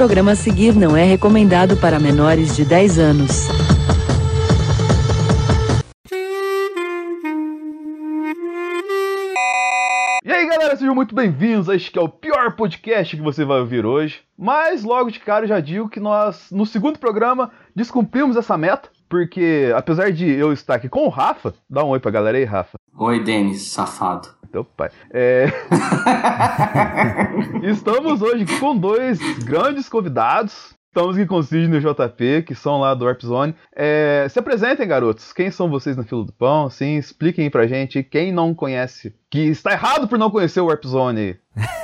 programa a seguir não é recomendado para menores de 10 anos. E aí galera, sejam muito bem-vindos a este que é o pior podcast que você vai ouvir hoje. Mas logo de cara eu já digo que nós, no segundo programa, descumprimos essa meta. Porque apesar de eu estar aqui com o Rafa, dá um oi pra galera aí, Rafa. Oi, Denis, safado. Teu pai. É... Estamos hoje com dois grandes convidados. Estamos aqui com o Sidney e o JP, que são lá do Warp Zone. É... Se apresentem, garotos. Quem são vocês na fila do pão? Assim, expliquem pra gente. Quem não conhece, que está errado por não conhecer o Warp Zone.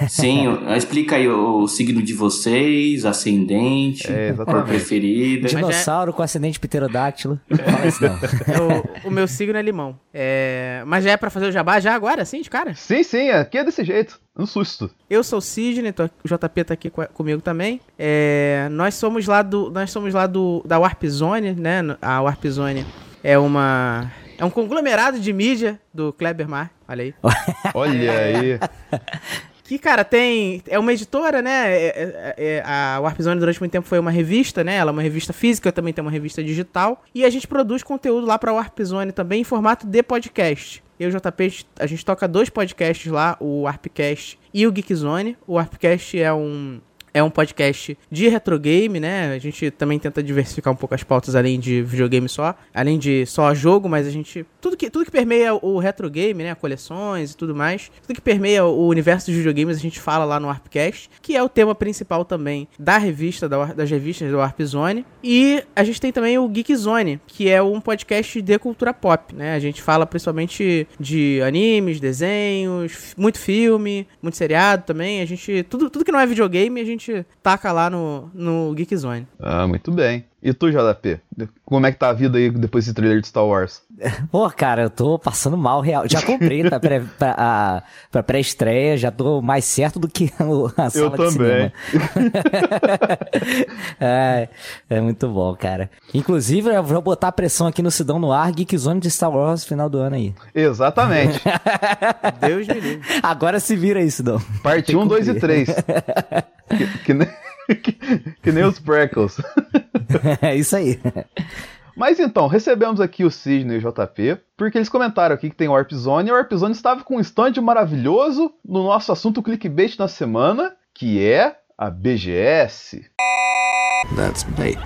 Sim, explica aí o signo de vocês, ascendente, É, cor preferida. Dinossauro com acidente pterodáctilo. Fala isso não. o, o meu signo é limão. É, mas já é pra fazer o jabá já agora, assim, de cara? Sim, sim, aqui é desse jeito. Um susto. Eu sou o Sidney, tô- o JP tá aqui co- comigo também. É, nós somos lá do. Nós somos lá do. da Warp Zone, né? A Warp Zone é uma. É um conglomerado de mídia do Kleber Mar. Olha aí. Olha aí. Que, cara, tem. É uma editora, né? É- é- é- a Warp Zone durante muito tempo foi uma revista, né? Ela é uma revista física, também tem uma revista digital. E a gente produz conteúdo lá pra Warp Zone também em formato de podcast. Eu e o JP, a gente toca dois podcasts lá, o Warpcast e o Geekzone. O Warpcast é um. É um podcast de retro game, né? A gente também tenta diversificar um pouco as pautas além de videogame só, além de só jogo, mas a gente tudo que tudo que permeia o retro game, né, coleções e tudo mais, tudo que permeia o universo dos videogames a gente fala lá no Warpcast, que é o tema principal também da revista da, das revistas do Warp Zone. E a gente tem também o Geek Zone, que é um podcast de cultura pop, né? A gente fala principalmente de animes, desenhos, muito filme, muito seriado também. A gente tudo tudo que não é videogame, a gente taca lá no no Geek Zone. Ah, muito bem. E tu, JP? Como é que tá a vida aí depois desse trailer de Star Wars? Pô, cara, eu tô passando mal real. Já comprei pra, pré, pra, a- pra pré-estreia, já tô mais certo do que a sala Eu de também. cinema. é, é muito bom, cara. Inclusive, eu vou botar a pressão aqui no Sidão no ar, Geekzone de Star Wars no final do ano aí. Exatamente. Deus me livre. Agora se vira aí, Sidão. Parte Tem 1, que 2 e cumprir. 3. que, que nem, que, que nem os Prequels. É isso aí. Mas então, recebemos aqui o Sidney e o JP, porque eles comentaram aqui que tem Warp Zone, e a Warp Zone estava com um stand maravilhoso no nosso assunto clickbait da semana, que é a BGS. That's bait.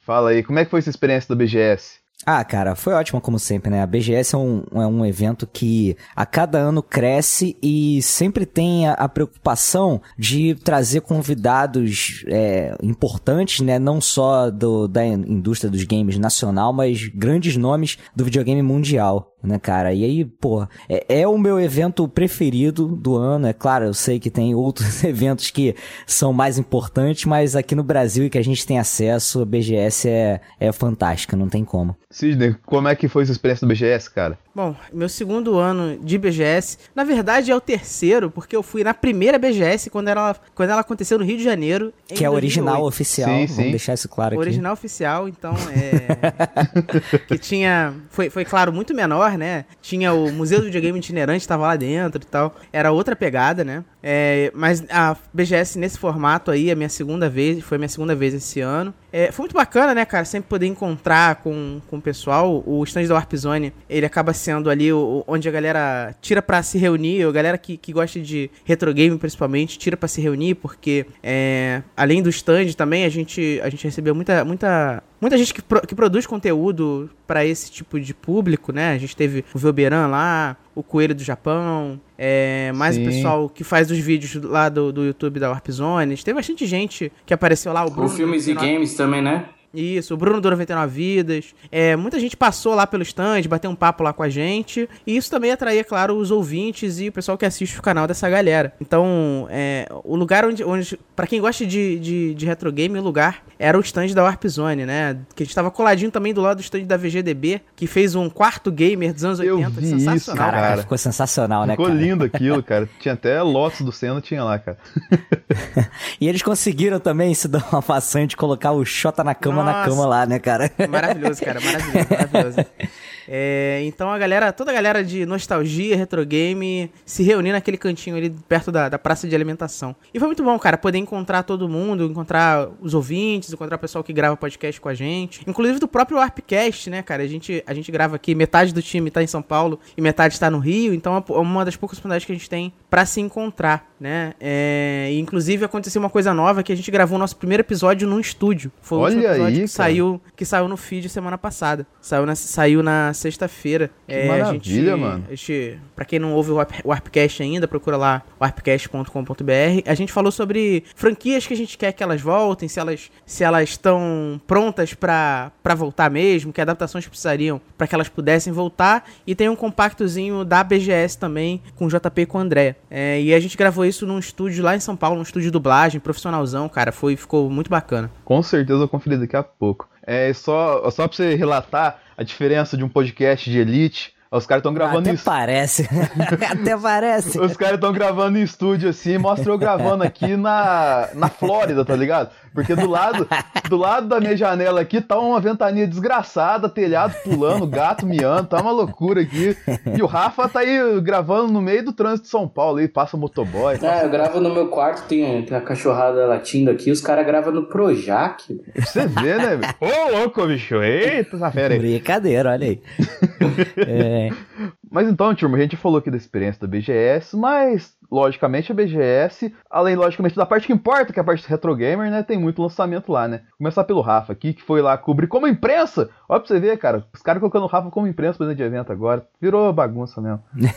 Fala aí, como é que foi essa experiência da BGS? Ah, cara, foi ótimo como sempre, né? A BGS é um, é um evento que a cada ano cresce e sempre tem a, a preocupação de trazer convidados é, importantes, né? Não só do, da indústria dos games nacional, mas grandes nomes do videogame mundial. Né, cara? E aí, pô, é, é o meu evento preferido do ano. É claro, eu sei que tem outros eventos que são mais importantes, mas aqui no Brasil e que a gente tem acesso, a BGS é, é fantástica, não tem como. Sidney, como é que foi essa experiência da BGS, cara? Bom, meu segundo ano de BGS, na verdade é o terceiro, porque eu fui na primeira BGS quando ela, quando ela aconteceu no Rio de Janeiro. Que é a original 2008. oficial, Sim, vamos sim. deixar isso claro aqui. Original oficial, então é. que tinha. Foi, foi claro, muito menor, né? Tinha o Museu do Videogame Itinerante, tava lá dentro e tal. Era outra pegada, né? É, mas a BGS nesse formato aí, a minha segunda vez, foi a minha segunda vez esse ano. É, foi muito bacana, né, cara? Sempre poder encontrar com, com o pessoal. O stand da Warp Zone, ele acaba sendo ali o, onde a galera tira pra se reunir, a galera que, que gosta de retro game principalmente, tira pra se reunir, porque é, além do stand também, a gente, a gente recebeu muita, muita, muita gente que, pro- que produz conteúdo pra esse tipo de público, né? A gente teve o Velberan lá, o Coelho do Japão, é, mais Sim. o pessoal que faz os vídeos lá do, do YouTube da Warp Zone. Teve bastante gente que apareceu lá, o Bruno. Por filmes e 99 games também, né? Isso, o Bruno do 99 Vidas. É, muita gente passou lá pelo stand, bateu um papo lá com a gente. E isso também atraía, claro, os ouvintes e o pessoal que assiste o canal dessa galera. Então, é, o lugar onde, onde para quem gosta de, de, de retro game, o lugar era o stand da Warp Zone, né? Que a gente tava coladinho também do lado do stand da VGDB, que fez um quarto gamer dos anos Eu 80. vi isso, sensacional. Caraca, Cara, ficou sensacional, né, Ficou lindo aquilo, cara. Tinha até Lotus do Senna, tinha lá, cara. E eles conseguiram também se dar uma façanha de colocar o Xota na cama na Nossa. cama lá, né, cara? Maravilhoso, cara, maravilhoso, maravilhoso. É, então a galera, toda a galera de nostalgia, retro game, se reunir naquele cantinho ali perto da, da praça de alimentação. E foi muito bom, cara, poder encontrar todo mundo, encontrar os ouvintes, encontrar o pessoal que grava podcast com a gente. Inclusive do próprio Warpcast, né, cara? A gente, a gente grava aqui, metade do time tá em São Paulo e metade tá no Rio, então é uma das poucas oportunidades que a gente tem para se encontrar, né? É, e, inclusive aconteceu uma coisa nova que a gente gravou o nosso primeiro episódio num estúdio. Foi o Olha último episódio aí, que cara. saiu que saiu no feed semana passada. Saiu na, saiu na sexta-feira. É, Que a maravilha, gente, mano. A gente, pra quem não ouve o Warp- o Warpcast ainda, procura lá warpcast.com.br. A gente falou sobre franquias que a gente quer que elas voltem, se elas se elas estão prontas pra pra voltar mesmo, que adaptações precisariam pra que elas pudessem voltar. E tem um compactozinho da BGS também, com o JP e com o André. É, e a gente gravou isso num estúdio lá em São Paulo, num estúdio de dublagem, profissionalzão, cara. Foi, ficou muito bacana. Com certeza eu vou conferir daqui a pouco. É só, só pra você relatar a diferença de um podcast de elite. Os caras estão gravando Até isso. parece. Até parece. Os caras estão gravando em estúdio assim, mostra eu gravando aqui na, na Flórida, tá ligado? Porque do lado, do lado da minha janela aqui tá uma ventania desgraçada, telhado pulando, gato miando, tá uma loucura aqui. E o Rafa tá aí gravando no meio do trânsito de São Paulo aí, passa motoboy. Ah, eu gravo no meu quarto, tem, tem a cachorrada latindo aqui, os caras gravam no Projac. Pra você ver, né? Ô, louco, bicho. Eita, essa fera aí. Brincadeira, olha aí. É, Mas então, turma, a gente falou aqui da experiência da BGS, mas logicamente a BGS, além logicamente da parte que importa, que é a parte do retro gamer, né, tem muito lançamento lá, né? Começar pelo Rafa aqui, que foi lá cobrir como imprensa. Olha pra você ver, cara, os caras colocando o Rafa como imprensa presente de evento agora, virou bagunça mesmo.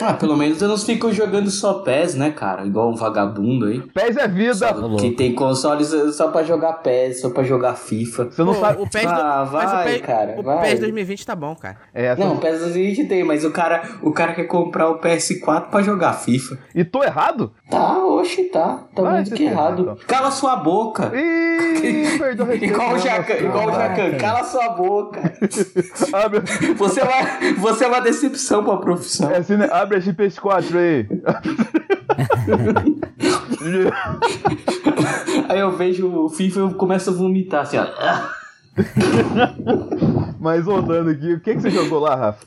Ah, pelo menos eu não fico jogando só PES, né, cara? Igual um vagabundo aí. PES é vida. Só- que tem consoles só pra jogar PES, só pra jogar FIFA. Você não Pô, sabe. o PES do- Ah, mas vai, o PES, cara, o vai. PES 2020 tá bom, cara. É, essa- Não, PES a gente tem, mas o cara, o cara quer comprar o PS4 pra jogar FIFA. E tô errado? Tá, oxe, tá. Tá Vai muito que errado. então. Cala sua boca. Ih, perdeu o respeito. Igual o não, Jacan, igual o. Jacan, cala sua boca. Abre, Você é uma, você é uma decepção pra profissão. é assim, né? Abre esse PS4 aí. Aí eu vejo o FIFA e começo a vomitar assim, ó. Mas voltando aqui, o que, que você jogou lá, Rafa?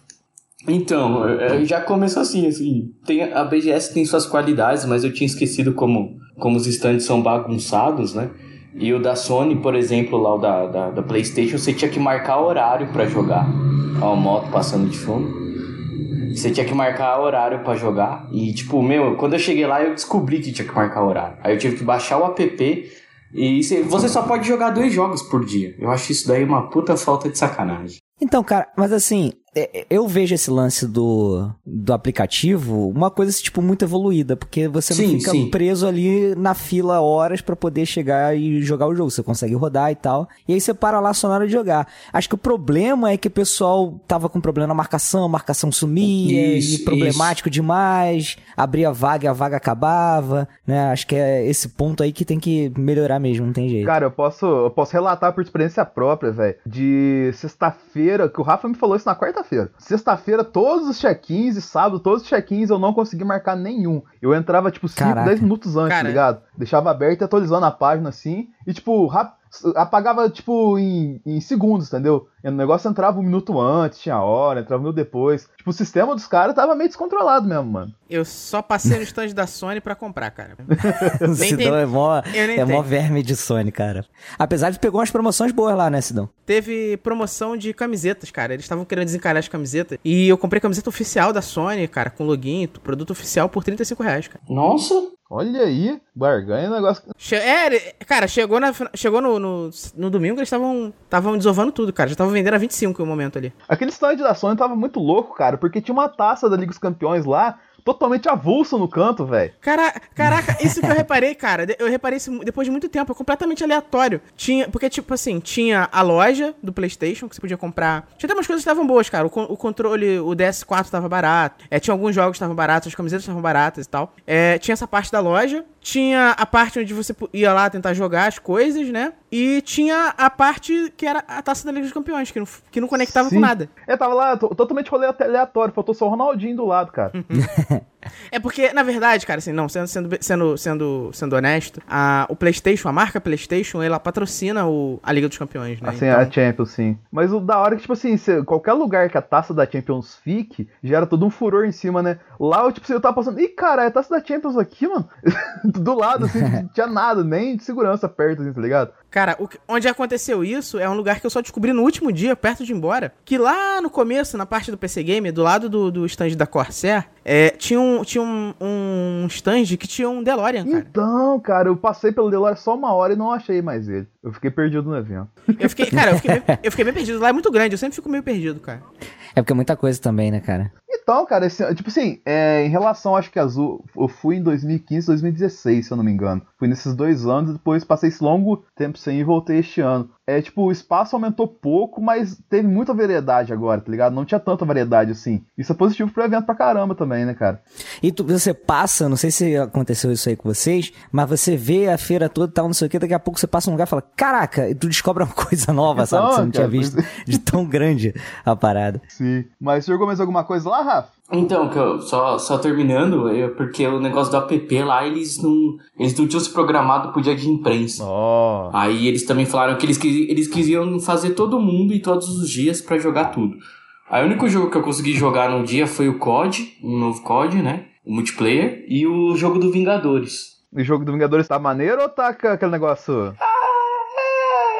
Então, eh, já começou assim, assim. Tem, a BGS tem suas qualidades, mas eu tinha esquecido como, como os stands são bagunçados, né? E o da Sony, por exemplo, lá o da, da, da PlayStation, você tinha que marcar horário pra jogar. Ó, a moto passando de fundo. Você tinha que marcar horário pra jogar. E, tipo, meu, quando eu cheguei lá, eu descobri que tinha que marcar horário. Aí eu tive que baixar o app. E cê- você só pode jogar dois jogos por dia. Eu acho isso daí uma puta falta de sacanagem. Então, cara, mas assim, é- eu vejo esse lance do, do aplicativo uma coisa, tipo, muito evoluída, porque você não Sim, fica sim. preso ali na fila horas pra poder chegar e jogar o jogo. Você consegue rodar e tal. E aí você para lá só na hora de jogar. Acho que o problema é que o pessoal tava com problema na marcação, a marcação sumia, Isso, e problemático demais, abria vaga e a vaga acabava, né? Acho que é esse ponto aí que tem que melhorar mesmo, não tem jeito. Cara, eu posso, eu posso relatar por experiência própria, velho. De sexta-feira, que o Rafa me falou isso na quarta-feira. Sexta-feira, todos os check-ins e sábado, todos os check-ins eu não consegui marcar nenhum. Eu entrava, tipo, 5, Caraca. 10 minutos antes, Cara. tá ligado? Deixava aberto e atualizando a página assim. E, tipo, rap- apagava, tipo, em, em segundos, entendeu? O negócio entrava um minuto antes, tinha hora, entrava um minuto depois. Tipo, o sistema dos caras tava meio descontrolado mesmo, mano. Eu só passei no stand da Sony pra comprar, cara. Sidão tem- é mó, é mó verme de Sony, cara. Apesar de pegou umas promoções boas lá, né, Sidão? Teve promoção de camisetas, cara. Eles estavam querendo desencalhar as camisetas. E eu comprei camiseta oficial da Sony, cara, com login, produto oficial por 35 reais, cara. Nossa! Olha aí, barganha negócio. Che é, cara, chegou, na, chegou no, no, no domingo, eles estavam estavam desovando tudo, cara. Já estavam vendendo a 25 no momento ali. Aquele stand da Sony tava muito louco, cara, porque tinha uma taça da Liga dos Campeões lá, totalmente avulsa no canto, velho. Cara, caraca, isso que eu reparei, cara. Eu reparei isso depois de muito tempo, é completamente aleatório. Tinha, porque, tipo assim, tinha a loja do PlayStation que você podia comprar. Tinha até umas coisas que estavam boas, cara. O, o controle, o DS4 tava barato. É, tinha alguns jogos que estavam baratos, as camisetas estavam baratas e tal. É, tinha essa parte da loja. Tinha a parte onde você ia lá tentar jogar as coisas, né? E tinha a parte que era a taça da Liga dos Campeões, que não, que não conectava Sim. com nada. É, tava lá to- totalmente aleatório, faltou só o Ronaldinho do lado, cara. É porque, na verdade, cara, assim, não, sendo, sendo, sendo, sendo, sendo honesto, a, o PlayStation, a marca PlayStation, ela patrocina o, a Liga dos Campeões, né? Assim, Então- a Champions, sim. Mas o da hora é que, tipo assim, se- qualquer lugar que a taça da Champions fique, gera todo um furor em cima, né? Lá, eu, tipo assim, eu tava passando, ih, cara, é a taça da Champions aqui, mano. Do lado, assim, não tinha nada, nem de segurança perto, assim, tá ligado? Cara, o onde aconteceu isso é um lugar que eu só descobri no último dia, perto de ir embora. Que lá no começo, na parte do PC Gamer, do lado do, do stand da Corsair, é, tinha, um, tinha um, um stand que tinha um DeLorean, cara. Então, cara, eu passei pelo DeLorean só uma hora e não achei mais ele. Eu fiquei perdido no evento. Eu fiquei, cara, eu fiquei, eu fiquei meio perdido. Lá é muito grande, eu sempre fico meio perdido, cara. É porque é muita coisa também, né, cara? Então, cara, esse- tipo assim, é, em relação, acho que Azul, eu fui em 2015, 2016, se eu não me engano. Fui nesses dois anos e depois passei esse longo tempo sem ir e voltei este ano. É, tipo, o espaço aumentou pouco, mas teve muita variedade agora, tá ligado? Não tinha tanta variedade assim. Isso é positivo pro evento pra caramba também, né, cara? E tu, você passa, não sei se aconteceu isso aí com vocês, mas você vê a feira toda e tal, não sei o que, daqui a pouco você passa um lugar e fala, caraca, e tu descobre uma coisa nova, sabe? Que você não Então, tinha cara, visto pois de tão grande a parada. Sim. Mas você jogou mais alguma coisa lá, Rafa? Então, que eu- só, só terminando, eu- porque o negócio do app lá, eles não, eles não tinham se programado pro dia de imprensa. Ó. Aí eles também falaram que eles, eles quisiam fazer todo mundo e todos os dias pra jogar tudo. Aí o único jogo que eu consegui jogar no dia foi o COD, um novo COD, né? O multiplayer, e o jogo do Vingadores. O jogo do Vingadores tá maneiro ou tá aquele negócio?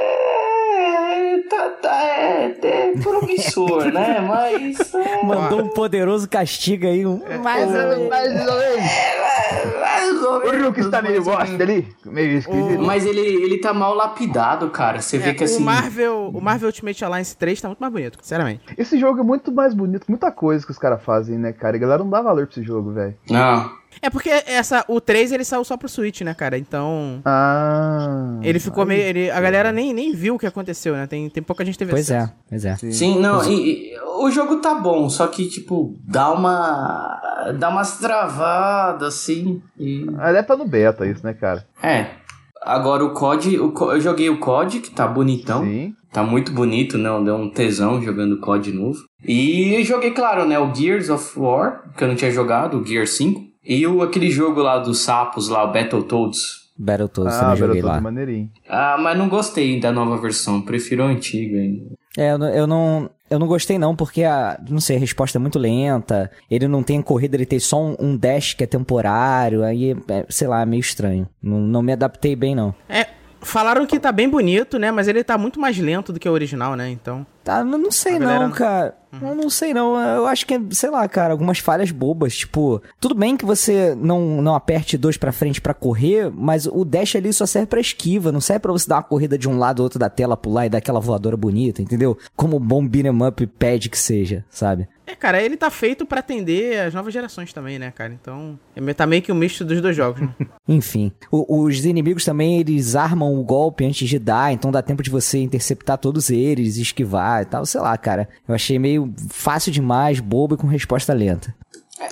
É, tá, tá, é, é promissor, né? Mas. é, Mandou um poderoso castigo aí, um... Mais ou mais ou menos. O Hulk está meio bosta ali. Meio esquisito. Mas ele, ele tá mal lapidado, cara. Você vê É, que assim. o, Marvel, o Marvel Ultimate Alliance 3 tá muito mais bonito, sinceramente. Esse jogo é muito mais bonito, muita coisa que os caras fazem, né, cara? E a galera não dá valor pra esse jogo, velho. Não. É porque essa, o 3 ele saiu só pro Switch, né, cara? Então. Ah. Ele ficou meio. Ele, a galera nem, nem viu o que aconteceu, né? Tem, tem pouca gente teve Pois acesso. é, pois é. Sim, não, e- e o jogo tá bom, só que, tipo, dá uma. dá umas travadas, assim. E... Deve tá no beta isso, né, cara? É. Agora o COD, o, eu joguei o COD, que tá bonitão. Sim. Tá muito bonito, não, deu um tesão jogando COD novo. E joguei, claro, né, o Gears of War, que eu não tinha jogado, o Gear 5. E o, aquele jogo lá dos sapos lá, o Battletoads. Battletoads, ah, também joguei lá. é maneirinho. Ah, mas não gostei da nova versão, prefiro a antiga ainda. É, eu não, eu não, eu não gostei não, porque a, não sei, a resposta é muito lenta, ele não tem corrida, ele tem só um, um dash que é temporário, aí, é, sei lá, é meio estranho. Não, não me adaptei bem não. É, falaram que tá bem bonito, né? Mas ele tá muito mais lento do que o original, né? Então. Eu não sei não, cara. Eu não sei não. Eu acho que, é, sei lá, cara, algumas falhas bobas. Tipo, tudo bem que você não, não aperte dois pra frente pra correr, mas o dash ali só serve pra esquiva, não serve pra você dar uma corrida de um lado ou outro da tela, pular e dar aquela voadora bonita, entendeu? Como o bom beat'em up pede que seja, sabe? É, cara, ele tá feito pra atender as novas gerações também, né, cara? Então. É, tá meio que um misto dos dois jogos, né? Enfim, o- os inimigos também, eles armam o golpe antes de dar, então dá tempo de você interceptar todos eles, esquivar e tal, sei lá, cara. Eu achei meio fácil demais, bobo e com resposta lenta.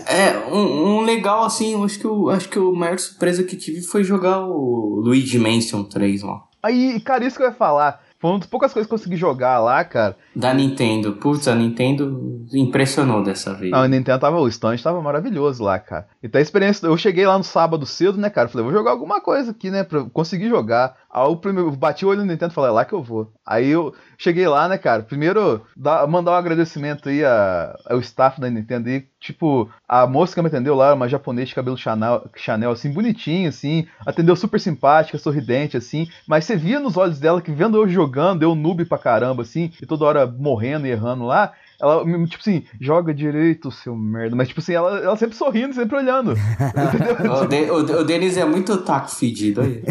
É, um, um legal assim, eu acho que, o, acho que o maior surpresa que tive foi jogar o Luigi Mansion 3 lá. Aí, cara, isso que eu ia falar. Foi uma das poucas coisas que eu consegui jogar lá, cara. Da Nintendo. Putz, a Nintendo impressionou dessa vez. Ah, o Nintendo tava, o stand tava maravilhoso lá, cara. Então a experiência, eu cheguei lá no sábado cedo, né, cara? Falei, vou jogar alguma coisa aqui, né, pra eu conseguir jogar. Aí primeiro, bati o olho no Nintendo e falei, é lá que eu vou. Aí eu cheguei lá, né, cara? Primeiro, dar, mandar um agradecimento aí a- ao staff da Nintendo aí. Tipo, a moça que me atendeu lá, uma japonesa de cabelo Chanel, Chanel, assim, bonitinho, assim. Atendeu super simpática, sorridente, assim. Mas você via nos olhos dela que vendo eu jogando, eu noob pra caramba, assim, e toda hora morrendo e errando lá. Ela, tipo assim, joga direito, seu merda. Mas, tipo assim, ela, ela sempre sorrindo, sempre olhando. O, De- o, o Denis é muito taco fedido aí.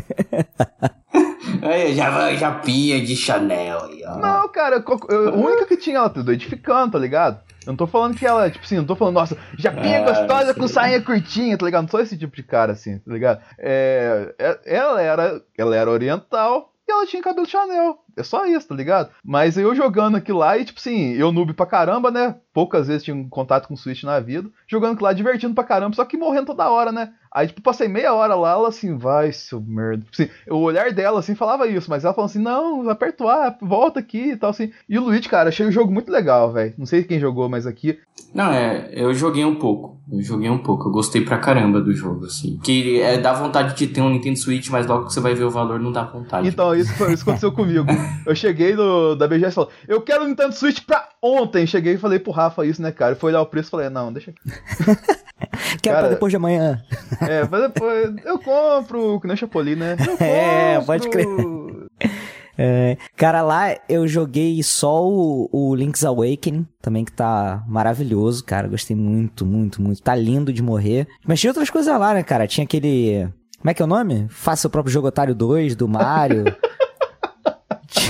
aí já, já pia de Chanel aí, ó. Não, cara, a única que tinha ela tudo edificando, tá ligado? Eu não tô falando que ela, tipo assim, não tô falando, nossa, japinha Ah, gostosa com sainha curtinha, tá ligado? Não sou esse tipo de cara, assim, tá ligado? É, é- ela, era, ela era oriental e ela tinha cabelo Chanel. É só isso, tá ligado? Mas eu jogando aquilo lá e, tipo assim, eu noob pra caramba, né? Poucas vezes tinha um contato com o Switch na vida. Jogando aquilo lá, divertindo pra caramba, só que morrendo toda hora, né? Aí, tipo, passei meia hora lá, ela assim, vai, seu merda. Tipo assim, o olhar dela, assim, falava isso, mas ela falou assim, não, aperta o A, volta aqui e tal, assim. E o Luigi, cara, achei o jogo muito legal, velho. Não sei quem jogou, mas aqui... Não, é, eu joguei um pouco. Eu joguei um pouco. Eu gostei pra caramba do jogo, assim. Que é, dá vontade de ter um Nintendo Switch, mas logo que você vai ver o valor, não dá vontade. Então, isso, isso aconteceu comigo. Eu cheguei no, da BGS e falei, eu quero o Nintendo Switch pra ontem. Cheguei e falei pro Rafa isso, né, cara? Foi olhar o preço e falei, não, deixa aqui. Quero Cara, pra depois de amanhã. É, mas depois eu compro, que nem Chapolin, né? Eu É, compro. pode crer. É, cara, lá eu joguei só o, o Link's Awakening, também que tá maravilhoso, cara. Gostei muito, muito, muito. Tá lindo de morrer. Mas tinha outras coisas lá, né, cara? Tinha aquele. Como é que é o nome? Faça o próprio jogo Otário 2 do Mario.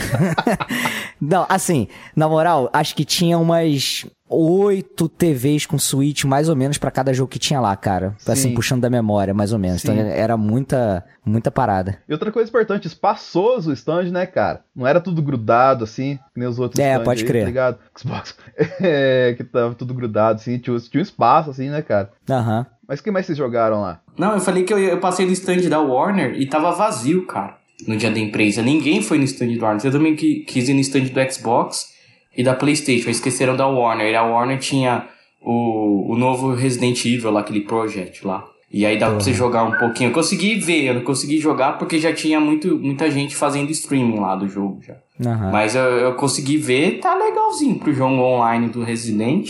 Não, assim, na moral, acho que tinha umas oito TVs com Switch, mais ou menos, pra cada jogo que tinha lá, cara. Assim, Sim. puxando da memória, mais ou menos. Sim. Então era muita, muita parada. E outra coisa importante, espaçoso o stand, né, cara? Não era tudo grudado, assim, que nem os outros É, pode aí, crer. Tá ligado? Xbox. É, que tava tudo grudado, assim, tinha, tinha um espaço, assim, né, cara? Aham. Mas o que mais vocês jogaram lá? Não, eu falei que eu, eu passei no stand da Warner e tava vazio, cara, no dia da empresa. Ninguém foi no stand do Warner. Eu também qui- quis ir no stand do Xbox e da PlayStation. Esqueceram da Warner. E a Warner tinha o, o novo Resident Evil, lá, aquele Project lá. E aí dava pra você jogar um pouquinho. Eu consegui ver, eu não consegui jogar porque já tinha muito, muita gente fazendo streaming lá do jogo já. Aham. Mas eu, eu consegui ver, tá legalzinho pro jogo online do Resident.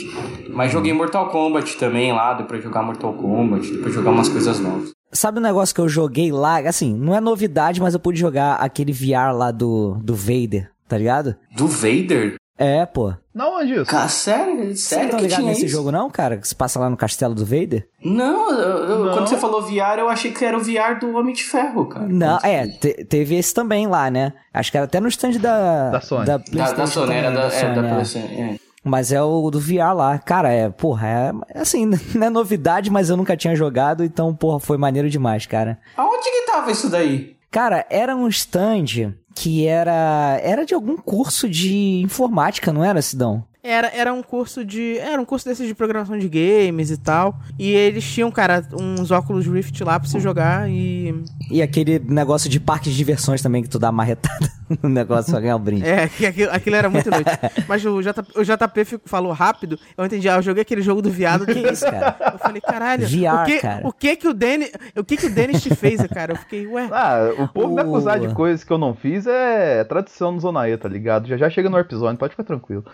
Mas joguei Mortal Kombat também lá, deu pra jogar Mortal Kombat, deu pra jogar umas coisas novas. Sabe o negócio que eu joguei lá? Assim, não é novidade, mas eu pude jogar aquele VR lá do, do Vader, tá ligado? Do Vader? É, pô. Não, onde isso? Cara, sério? Sério não estão que ligados tinha nesse isso? jogo, não, cara? Que se passa lá no castelo do Vader? Não, eu- Não. quando você falou VR, eu achei que era o VR do Homem de Ferro, cara. Não, é, te- teve esse também lá, né? Acho que era até no stand da. Da Sony. Da, PlayStation da Sony, era também, da, é, Sony, da é. PlayStation, é. Mas é o do VR lá. Cara, é, porra, é assim, não é novidade, mas eu nunca tinha jogado, então, porra, foi maneiro demais, cara. Aonde que tava isso daí? Cara, era um stand que era. Era de algum curso de informática, não era, Sidão? Era, era um curso de. Era um curso desses de programação de games e tal. E eles tinham, cara, uns óculos Rift lá pra você jogar e. E aquele negócio de parque de diversões também, que tu dá marretada no negócio pra ganhar o brinde. É, que aquilo, aquilo era muito noite. Mas o JP, o JP falou rápido, eu entendi, ah, eu joguei aquele jogo do viado, que isso, cara? Eu falei, caralho, VR, o que, cara. o que que o Dennis, o que que o Dennis te fez, cara? Eu fiquei, ué, Ah, o povo me acusar de coisas que eu não fiz é tradição no Zona E, tá ligado? Já já chega no Warp Zone, pode ficar tranquilo.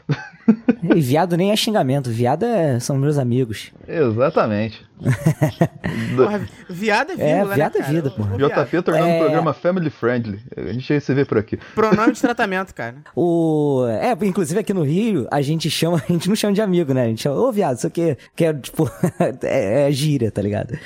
E viado nem é xingamento, viado é, são meus amigos. Exatamente. porra, viado é É, vírgula, né, viado é vida, porra. viado. JP tornando É. o programa family friendly. A gente se vê por aqui. Pronome de tratamento, cara. O. É, inclusive aqui no Rio, a gente chama, a gente não chama de amigo, né? A gente chama, ô viado, isso aqui, que é tipo, é, é gíria, tá ligado?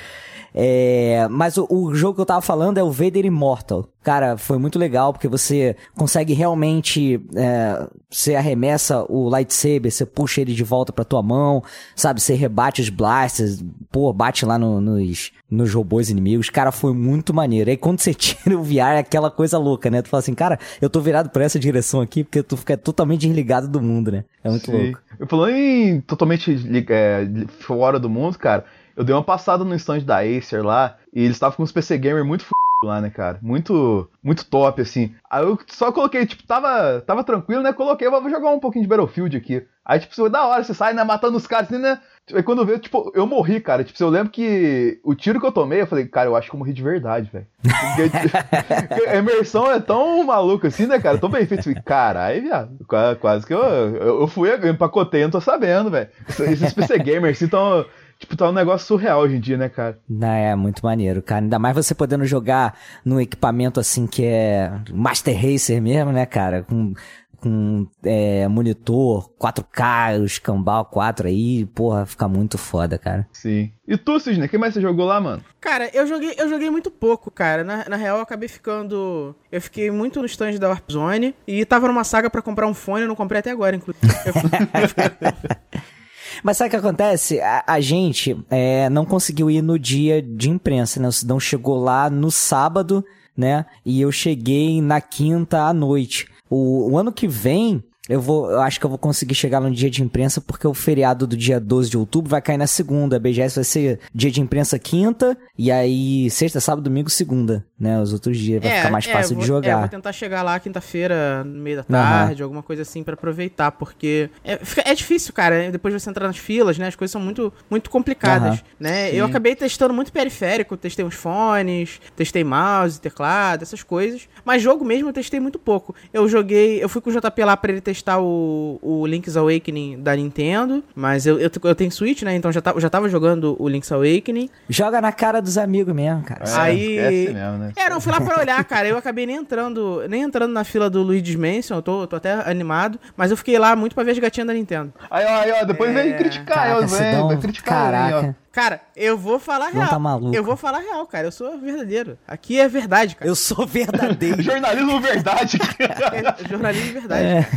É, mas o, o jogo que eu tava falando é o Vader Immortal. Cara, foi muito legal porque você consegue realmente. É, você arremessa o lightsaber, você puxa ele de volta pra tua mão, sabe? Você rebate os blasters, pô, bate lá no- nos, nos robôs inimigos. Cara, foi muito maneiro. Aí quando você tira o VR, é aquela coisa louca, né? Tu fala assim, cara, eu tô virado pra essa direção aqui porque tu fica totalmente desligado do mundo, né? É muito Sim. louco. Eu falando em totalmente é, fora do mundo, cara, eu dei uma passada no stand da Acer lá e eles estavam com uns PC Gamer muito f... lá, né, cara? Muito, muito top, assim. Aí eu só coloquei, tipo, tava, tava tranquilo, né? Coloquei, vou jogar um pouquinho de Battlefield aqui. Aí, tipo, da hora, você sai, né, matando os caras, assim, né? Aí quando eu vejo, tipo, eu morri, cara. Tipo, eu lembro que o tiro que eu tomei, eu falei, cara, eu acho que eu morri de verdade, velho. A imersão é tão maluca assim, né, cara? Tão bem feito. Falei, caralho, viado. Qua- Quase que eu, eu, eu fui, eu empacotei, não tô sabendo, velho. Esses PC gamers assim tão. Tipo, tá um negócio surreal hoje em dia, né, cara? Não, é muito maneiro, cara. Ainda mais você podendo jogar num equipamento assim que é Master Racer mesmo, né, cara? Com, com é, monitor 4K, os cambal 4 aí, porra, fica muito foda, cara. Sim. E tu, Sidney, o que mais você jogou lá, mano? Cara, eu joguei, eu joguei muito pouco, cara. Na, na real, eu acabei ficando. Eu fiquei muito no stand da Warp Zone e tava numa saga pra comprar um fone, eu não comprei até agora, inclusive. Eu- Mas sabe o que acontece? A, a gente é, não conseguiu ir no dia de imprensa, né? O Sidão chegou lá no sábado, né? E eu cheguei na quinta à noite. O, o ano que vem, eu vou, eu acho que eu vou conseguir chegar no dia de imprensa porque o feriado do dia 12 de outubro vai cair na segunda. A BGS vai ser dia de imprensa quinta e aí sexta, sábado, domingo, segunda, né? Os outros dias vai ficar mais fácil vou, de jogar. É, vou tentar chegar lá quinta-feira, no meio da tarde, uhum. alguma coisa assim para aproveitar, porque é, é, difícil, cara. Depois você entrar nas filas, né? As coisas são muito, muito complicadas, uhum. né? Sim. Eu acabei testando muito periférico, testei uns fones, testei mouse, teclado, essas coisas. Mas jogo mesmo eu testei muito pouco. Eu joguei, eu fui com o JP lá para ele testar testar o, o Link's Awakening da Nintendo, mas eu, eu, eu tenho Switch, né? Então já, tá, já tava jogando o Link's Awakening. Joga na cara dos amigos mesmo, cara. É, Aí. Mesmo, né? É, não, fui lá pra olhar, cara. Eu acabei nem entrando, nem entrando na fila do Luigi's Mansion, eu tô, tô até animado, mas eu fiquei lá muito pra ver as gatinhas da Nintendo. Aí, ó, aí, ó, depois é... vem criticar, Caraca, eu, vem, vai criticar Caraca. Aí, Cara, eu vou falar real. Tá maluco. Eu vou falar real, cara. Eu sou verdadeiro. Aqui é verdade, cara. Eu sou verdadeiro. Jornalismo verdade. é, jornalismo verdade. É.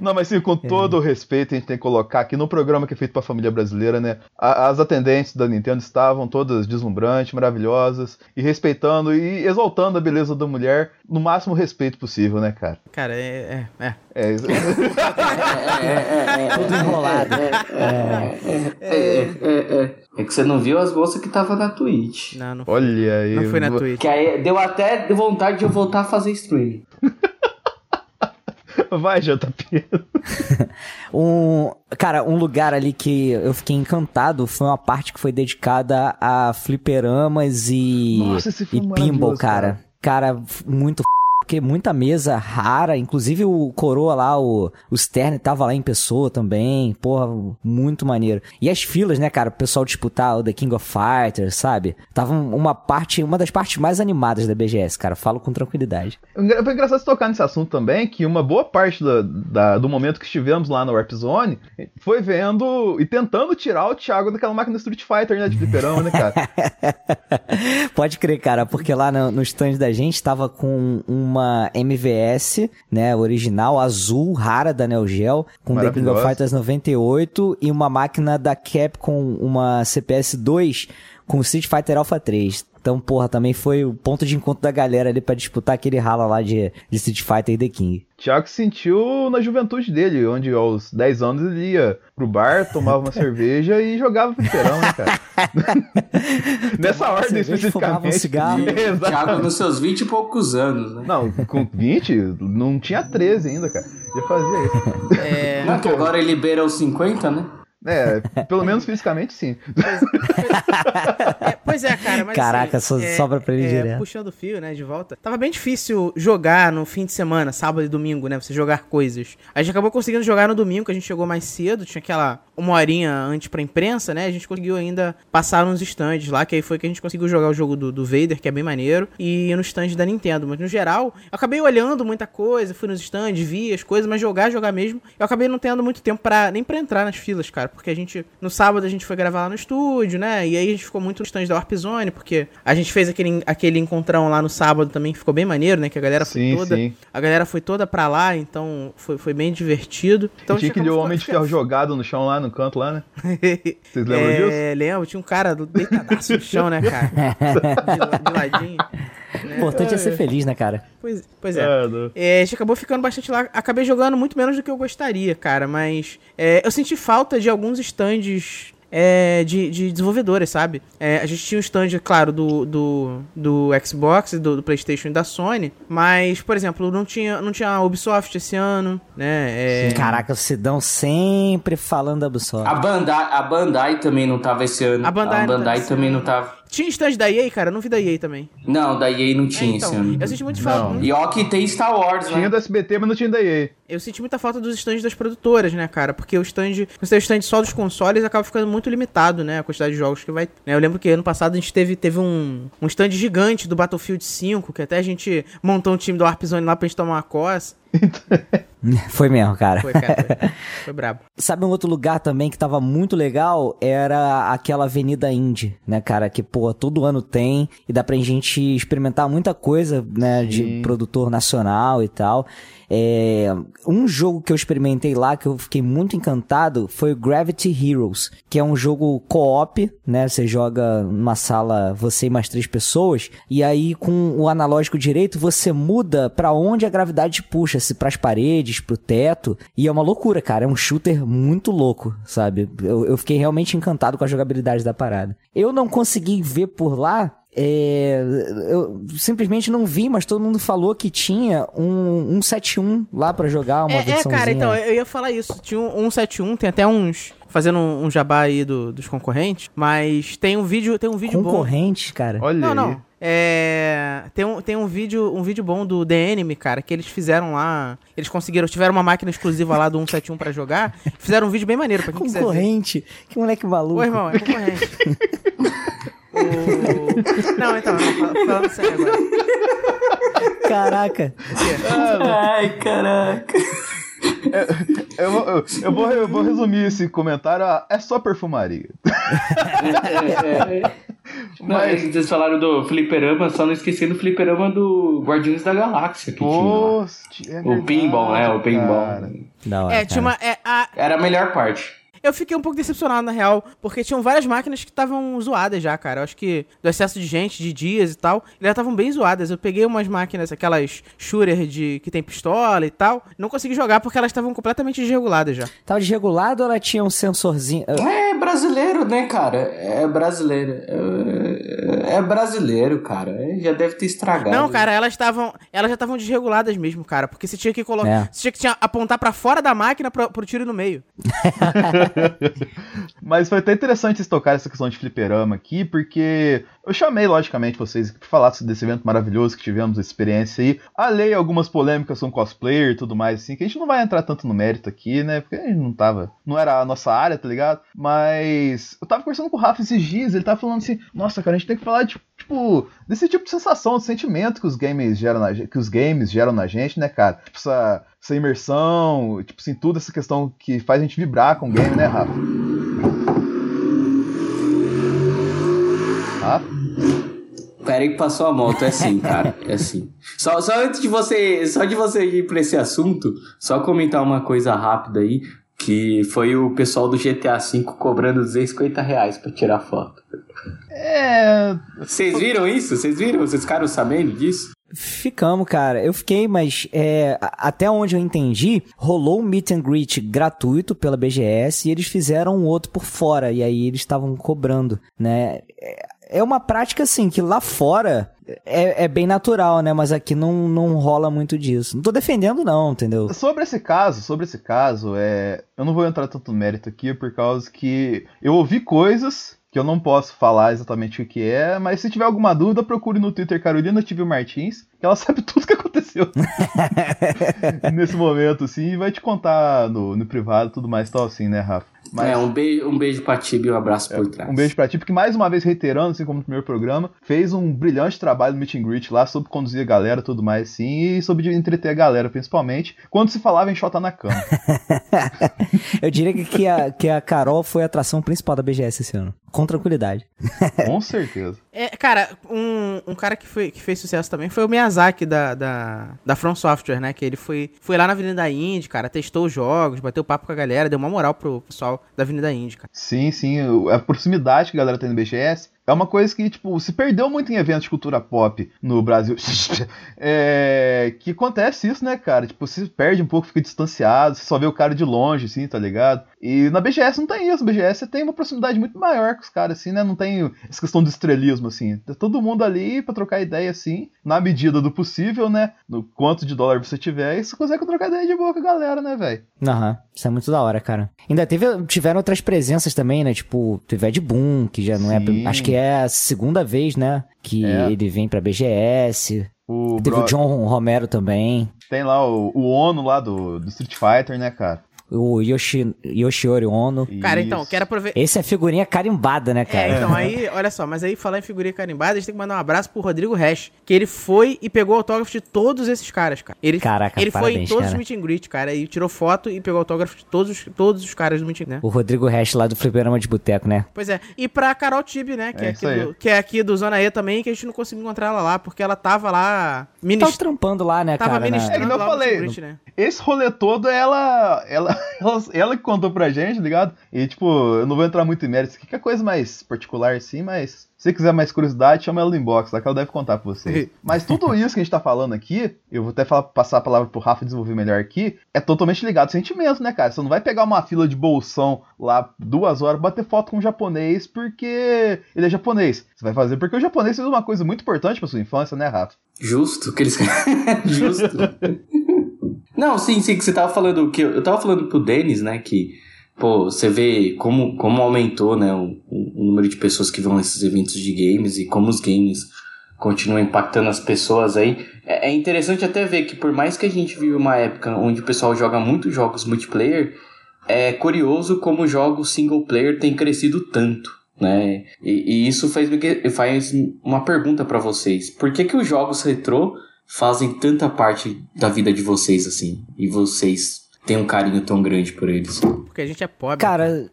Não, mas sim, com é. todo o respeito, a gente tem que colocar aqui no programa que é feito pra família brasileira, né? As atendentes da Nintendo estavam todas deslumbrantes, maravilhosas, e respeitando e exaltando a beleza da mulher no máximo respeito possível, né, cara? Cara, é. É, é. é, é, é Tudo enrolado. É, que você não viu as moças que tava na Twitch. Não, não foi. Olha aí. Não foi na Twitch. Que aí deu até vontade de eu voltar a fazer streaming. Vai, JP. um, cara, um lugar ali que eu fiquei encantado foi uma parte que foi dedicada a fliperamas e, Nossa, e pinball, cara. cara. Cara, muito porque muita mesa rara, inclusive o Coroa lá, o, o Stern tava lá em pessoa também, porra, muito maneiro. E as filas, né, cara, o pessoal disputar o The King of Fighters, sabe? Tava uma parte, uma das partes mais animadas da BGS, cara, falo com tranquilidade. Foi engraçado você tocar nesse assunto também, que uma boa parte da, da, do momento que estivemos lá no Warp Zone foi vendo e tentando tirar o Thiago daquela máquina Street Fighter, né, de fliperama, né, cara? Pode crer, cara, porque lá no, no stand da gente tava com uma uma MVS, né, original, azul, rara da Neo Geo, com The King of Fighters 98 e uma máquina da Capcom, uma CPS 2 com Street Fighter Alpha 3. Então, porra, também foi o ponto de encontro da galera ali para disputar aquele rala lá de, de Street Fighter e The King. Thiago sentiu na juventude dele, onde aos 10 anos ele ia pro bar, tomava uma cerveja e jogava fliperão, né, cara? Nessa ordem, especificamente. Um cigarro. Thiago nos seus 20 e poucos anos, né? Não, com 20, não tinha 13 ainda, cara. Já fazia isso. É... Não, que agora ele libera os 50, né? É, pelo menos fisicamente sim. Pois, é, pois é, cara. Mas, Caraca, assim, é, sobra pra ele é, direto. Puxando o fio, né, de volta. Tava bem difícil jogar no fim de semana, sábado e domingo, né? Você jogar coisas. A gente acabou conseguindo jogar no domingo, que a gente chegou mais cedo. Tinha aquela uma horinha antes pra imprensa, né? A gente conseguiu ainda passar nos stands lá, que aí foi que a gente conseguiu jogar o jogo do, do Vader, que é bem maneiro, e nos stands da Nintendo. Mas no geral, eu acabei olhando muita coisa, fui nos stands, vi as coisas, mas jogar, jogar mesmo, eu acabei não tendo muito tempo para nem pra entrar nas filas, cara porque a gente, no sábado a gente foi gravar lá no estúdio, né, e aí a gente ficou muito no stand da Warp Zone, porque a gente fez aquele, aquele encontrão lá no sábado também, que ficou bem maneiro, né, que a galera foi sim, toda, sim. a galera foi toda pra lá, então foi, foi bem divertido. Então, tinha aquele homem de ferro jogado no chão lá, no canto lá, né? Vocês lembram é, disso? É, lembro, tinha um cara deitadaço no chão, né, cara? de, de ladinho. Né? Importante é. é ser feliz, né, cara? Pois, pois é. É, é. A gente acabou ficando bastante lá. Acabei jogando muito menos do que eu gostaria, cara. Mas é, eu senti falta de alguns stands é, de, de desenvolvedores, sabe? É, a gente tinha um stand, claro, do, do, do Xbox, do, do, PlayStation e da Sony, mas, por exemplo, não tinha, não tinha a Ubisoft esse ano, né? É... Caraca, o Sidão sempre falando da Ubisoft. A Bandai, a Bandai também não tava esse ano. A Bandai, a Bandai não também não tava. Tinha stand da EA, cara? Eu não vi da EA também. Não, da EA não tinha é, então, esse ano. Eu senti muito falta. E ó que tem Star Wars, Tinha né? do SBT, mas não tinha da EA. Eu senti muita falta dos stands das produtoras, né, cara? Porque o stand, você tem o stand só dos consoles, acaba ficando muito limitado, né? A quantidade de jogos que vai. Né? Eu lembro que ano passado a gente teve, teve um, um stand gigante do Battlefield 5, que até a gente montou um time do Warp Zone lá pra gente tomar uma coça. Foi mesmo, cara. Foi, cara. Foi, foi brabo. Sabe um outro lugar também que tava muito legal? Era aquela Avenida Indy, né, cara? Que, pô, todo ano tem e dá pra gente experimentar muita coisa, né, de Sim. produtor nacional e tal. É, um jogo que eu experimentei lá, que eu fiquei muito encantado, foi o Gravity Heroes, que é um jogo co-op, né? Você joga numa sala, você e mais três pessoas, e aí com o analógico direito você muda pra onde a gravidade puxa, se pras paredes, pro teto, e é uma loucura, cara. É um shooter muito louco, sabe? Eu, eu fiquei realmente encantado com a jogabilidade da parada. Eu não consegui ver por lá é, eu simplesmente não vi, mas todo mundo falou que tinha um 171 lá pra jogar, uma É, é, cara, então, eu ia falar isso. Tinha um 171, tem até uns. Fazendo um, jabá aí do- dos concorrentes, mas tem um vídeo, tem um vídeo bom. Concorrente, cara. Olha Não, aí. não. É. Tem um, tem um vídeo, um vídeo bom do The Enemy, cara, que eles fizeram lá. Eles conseguiram, tiveram uma máquina exclusiva lá do 171 pra jogar. Fizeram um vídeo bem maneiro pra quem quiser ver. Concorrente. Que moleque maluco. Ô, irmão, é concorrente. Não, então, não, fal- falando sério agora. Caraca. Ai, caraca. Eu, vou- eu, eu vou, eu vou resumir esse comentário. a- É só perfumaria. É, é. Não, Mas- é, vocês falaram do fliperama, só não esquecendo do fliperama do Guardiões da Galáxia que tinha lá. Pô, é O verdade, pinball, né? O pinball. cara. Hora, É, tinha uma. É, a, Era a melhor parte. Eu fiquei um pouco decepcionado, na real, porque tinham várias máquinas que estavam zoadas já, cara. Eu acho que do excesso de gente, de dias e tal, elas estavam bem zoadas. Eu peguei umas máquinas, aquelas shooter de que tem pistola e tal, não consegui jogar porque elas estavam completamente desreguladas já. Tava desregulado ou ela tinha um sensorzinho? É brasileiro, né, cara? É brasileiro. É, é brasileiro, cara. Já deve ter estragado. Não, cara, elas estavam. Elas já estavam desreguladas mesmo, cara. Porque você tinha que colocar. É. Você tinha que tinha- apontar pra fora da máquina pro, pro tiro no meio. Mas foi até interessante vocês tocarem essa questão de fliperama aqui, porque eu chamei, logicamente, vocês pra falar desse evento maravilhoso que tivemos, essa experiência aí. Além algumas polêmicas com cosplayer e tudo mais, assim, que a gente não vai entrar tanto no mérito aqui, né? Porque a gente não tava. Não era a nossa área, tá ligado? Mas eu tava conversando com o Rafa esses dias, ele tava falando assim, nossa, cara, a gente tem que falar de, tipo, desse tipo de sensação, de sentimento que os games geram na, que os games geram na gente, né, cara? Tipo, essa, essa imersão, tipo assim, tudo essa questão que faz a gente vibrar com o game, né, Rafa? Rafa? Peraí que passou a moto, é assim, cara. É assim. Só, só antes de você. Só de você ir pra esse assunto, só comentar uma coisa rápida aí. Que foi o pessoal do GTA V cobrando 250 reais pra tirar foto. É. Vocês viram isso? Vocês viram? Vocês ficaram sabendo disso? Ficamos, cara. Eu fiquei, mas é, até onde eu entendi, rolou um meet and greet gratuito pela BGS e eles fizeram um outro por fora. E aí eles estavam cobrando, né? É- É uma prática, assim, que lá fora é, é bem natural, né? Mas aqui não, não rola muito disso. Não tô defendendo, não, entendeu? Sobre esse caso, sobre esse caso, é, eu não vou entrar tanto no mérito aqui, por causa que eu ouvi coisas que eu não posso falar exatamente o que é, mas se tiver alguma dúvida, procure no Twitter Carolina Tive Martins, que ela sabe tudo o que aconteceu nesse momento, assim, e vai te contar no, no privado tudo mais tal, assim, né, Rafa? Mas- É, um beijo, um beijo pra Tibi e um abraço por trás. Um beijo pra ti, porque mais uma vez reiterando, assim como no primeiro programa, fez um brilhante trabalho no meet and greet lá, sobre conduzir a galera e tudo mais, assim, e sobre entreter a galera, principalmente, quando se falava em Xota na cama. Eu diria que, que, a, que a Carol foi a atração principal da BGS esse ano. Com tranquilidade. Com certeza. É, cara, um, um cara que, foi, que fez sucesso também foi o Miyazaki da, da, da From Software, né? Que ele foi, foi lá na Avenida Indy, cara, testou os jogos, bateu papo com a galera, deu uma moral pro pessoal da Avenida Indy, cara. Sim, sim, a proximidade que a galera tem no BGS é uma coisa que, tipo, se perdeu muito em eventos de cultura pop no Brasil. é, que acontece isso, né, cara? Tipo, se perde um pouco, fica distanciado, você só vê o cara de longe, assim, tá ligado? E na BGS não tem isso, na BGS você tem uma proximidade muito maior com os caras, assim, né? Não tem essa questão do estrelismo, assim. Tá todo mundo ali pra trocar ideia, assim, na medida do possível, né? No quanto de dólar você tiver, e você consegue trocar ideia de boa com a galera, né, velho? Aham, isso é muito da hora, cara. Ainda teve, tiveram outras presenças também, né? Tipo, teve Ed Boon, que já não Sim. é. Acho que é a segunda vez, né? Que É. ele vem pra BGS. O Teve bro- o John Romero também. Tem lá o, o ONU lá do, do Street Fighter, né, cara? O Yoshi, Yoshiori Ono. Cara, então, quero aproveitar. Esse é figurinha carimbada, né, cara? É, então, aí, olha só, mas aí falar em figurinha carimbada, a gente tem que mandar um abraço pro Rodrigo Resch, que ele foi e pegou autógrafo de todos esses caras, cara. Ele, Caraca, ele foi em parabéns, todos cara. os meet and greet, cara, e tirou foto e pegou autógrafo de todos, os- todos os caras do meet and greet, né? O Rodrigo Hash lá do Fliperama de Boteco, né? Pois é. E pra Carol Tibi, né? Que é, É aqui do, que é aqui do Zona E também, que a gente não conseguiu encontrar ela lá, porque ela tava lá. Tava Ministr... trampando lá, né, Tava cara? na- ministrando É que eu lá no falei, meet and greet, né? Esse rolê todo, ela, ela, ela, ela que contou pra gente, ligado? E, tipo, eu não vou entrar muito em méritos aqui, que é coisa mais particular, sim, mas se você quiser mais curiosidade, chama ela no inbox, lá que ela deve contar pra vocês. mas tudo isso que a gente tá falando aqui, eu vou até falar, passar a palavra pro Rafa desenvolver melhor aqui, é totalmente ligado ao sentimento, né, cara? Você não vai pegar uma fila de bolsão lá duas horas, bater foto com um japonês porque ele é japonês. Você vai fazer porque o japonês fez uma coisa muito importante pra sua infância, né, Rafa? Justo, que eles. Justo. Não, sim, sim, que você tava falando. que Eu, eu tava falando pro Denis, né, que, pô, você vê como, como aumentou, né, o, o número de pessoas que vão nesses eventos de games e como os games continuam impactando as pessoas aí. É, é interessante até ver que, por mais que a gente vive uma época onde o pessoal joga muito jogos multiplayer, é curioso como os jogos single player têm crescido tanto. Né? E, e isso faz, faz uma pergunta pra vocês. Por que, que os jogos retrô fazem tanta parte da vida de vocês assim? E vocês têm um carinho tão grande por eles? Porque a gente é pobre. Cara,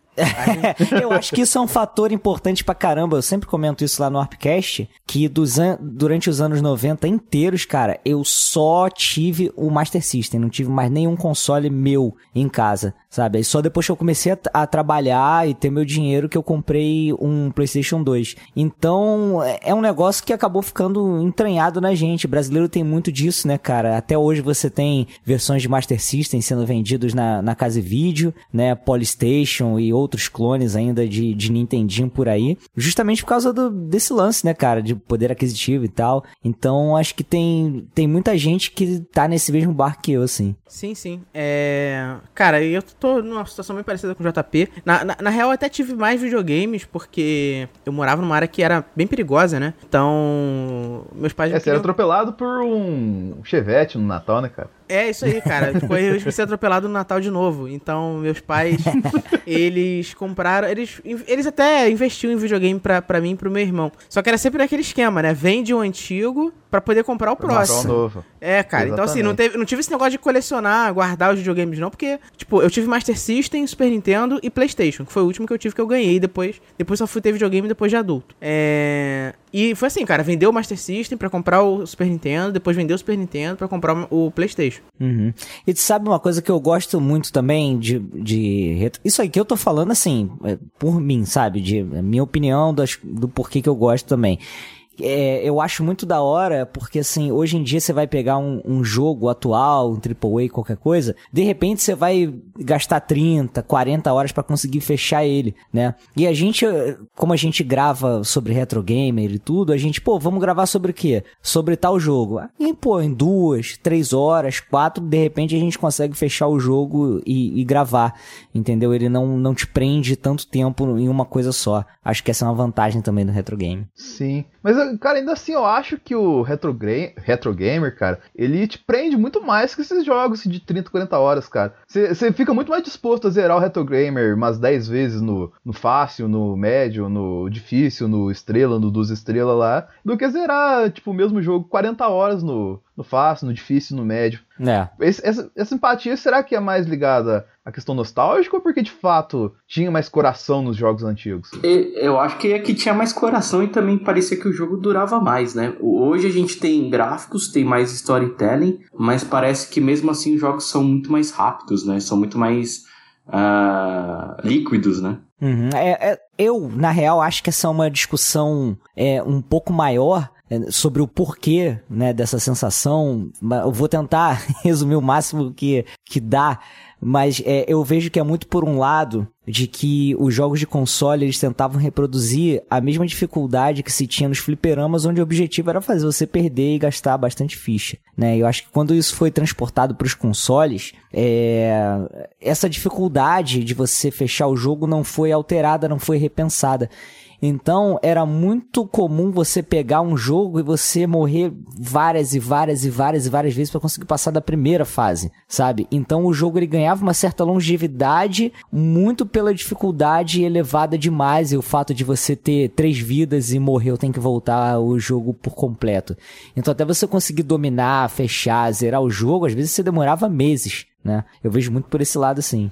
eu acho que isso é um fator importante pra caramba. Eu sempre comento isso lá no Arpcast, que an- durante os anos 90 inteiros, cara, eu só tive o Master System, não tive mais nenhum console meu em casa, sabe? Aí só depois que eu comecei a, a trabalhar e ter meu dinheiro que eu comprei um PlayStation 2. Então, é- é um negócio que acabou ficando entranhado na gente. O brasileiro tem muito disso, né, cara? Até hoje você tem versões de Master System sendo vendidos na, na Casa e Vídeo, né? Polystation e outros clones ainda de, de Nintendinho por aí. Justamente por causa do, desse lance, né, cara? De poder aquisitivo e tal. Então, acho que tem, tem muita gente que tá nesse mesmo barco que eu, assim. Sim, sim. É... Cara, eu tô numa situação bem parecida com o JP. Na, na, na real, eu até tive mais videogames, porque eu morava numa área que era bem perigosa, né? Então, meus pais... É, não você era queriam- atropelado por um chevette no Natal, né, cara? É isso aí, cara. Tipo, eu risco de ser atropelado no Natal de novo. Então, meus pais, eles compraram. Eles, eles até investiam em videogame pra, pra mim e pro meu irmão. Só que era sempre naquele esquema, né? Vende o antigo pra poder comprar o Pra comprar um próximo. novo. É, cara. Então, assim, não, Exatamente. teve, não tive esse negócio de colecionar, guardar os videogames, não. Porque, tipo, eu tive Master System, Super Nintendo e PlayStation, que foi o último que eu tive que eu ganhei. Depois, depois só fui ter videogame depois de adulto. É. E foi assim, cara. Vendeu o Master System pra comprar o Super Nintendo, depois vendeu o Super Nintendo pra comprar o PlayStation. Uhum. E tu sabe uma coisa que eu gosto muito também de, de retro- Isso aí que eu tô falando, assim, é, por mim, sabe? De a minha opinião das, do porquê que eu gosto também. É, eu acho muito da hora, porque assim, hoje em dia você vai pegar um, um jogo atual, um AAA, qualquer coisa, de repente você vai gastar 30, 40 horas pra conseguir fechar ele, né? E a gente, como a gente grava sobre retro gamer e tudo, a gente, pô, vamos gravar sobre o quê? Sobre tal jogo. E, pô, em duas, três horas, quatro, de repente a gente consegue fechar o jogo e, e gravar, entendeu? Ele não, não te prende tanto tempo em uma coisa só. Acho que essa é uma vantagem também do retro game. Sim. Mas, cara, ainda assim, eu acho que o retro, retro gamer, cara, ele te prende muito mais que esses jogos de 30, 40 horas, cara. Você fica muito mais disposto a zerar o retro gamer umas 10 vezes no, no fácil, no médio, no difícil, no estrela, no duas estrelas lá, do que zerar, tipo, o mesmo jogo 40 horas no, no fácil, no difícil, no médio. É. Esse- essa, essa empatia, será que é mais ligada à questão nostálgica ou porque de fato tinha mais coração nos jogos antigos? E- Eu acho que é que tinha mais coração e também parecia que o jogo durava mais, né? Hoje a gente tem gráficos, tem mais storytelling, mas parece que mesmo assim os jogos são muito mais rápidos, né? São muito mais ah, líquidos, né? Uhum. É, é- eu, na real, acho que essa é uma discussão é, um pouco maior sobre o porquê né, dessa sensação. Eu vou tentar resumir o máximo que, que dá, mas é, eu vejo que é muito por um lado de que os jogos de console eles tentavam reproduzir a mesma dificuldade que se tinha nos fliperamas, onde o objetivo era fazer você perder e gastar bastante ficha. Né? Eu acho que quando isso foi transportado para os consoles, é, essa dificuldade de você fechar o jogo não foi alterada, não foi repensada. Então era muito comum você pegar um jogo e você morrer várias e várias e várias e várias vezes para conseguir passar da primeira fase, sabe? Então o jogo ele ganhava uma certa longevidade muito pela dificuldade elevada demais e o fato de você ter três vidas e morrer ou tem que voltar o jogo por completo. Então até você conseguir dominar, fechar, zerar o jogo, às vezes você demorava meses, né? Eu vejo muito por esse lado assim.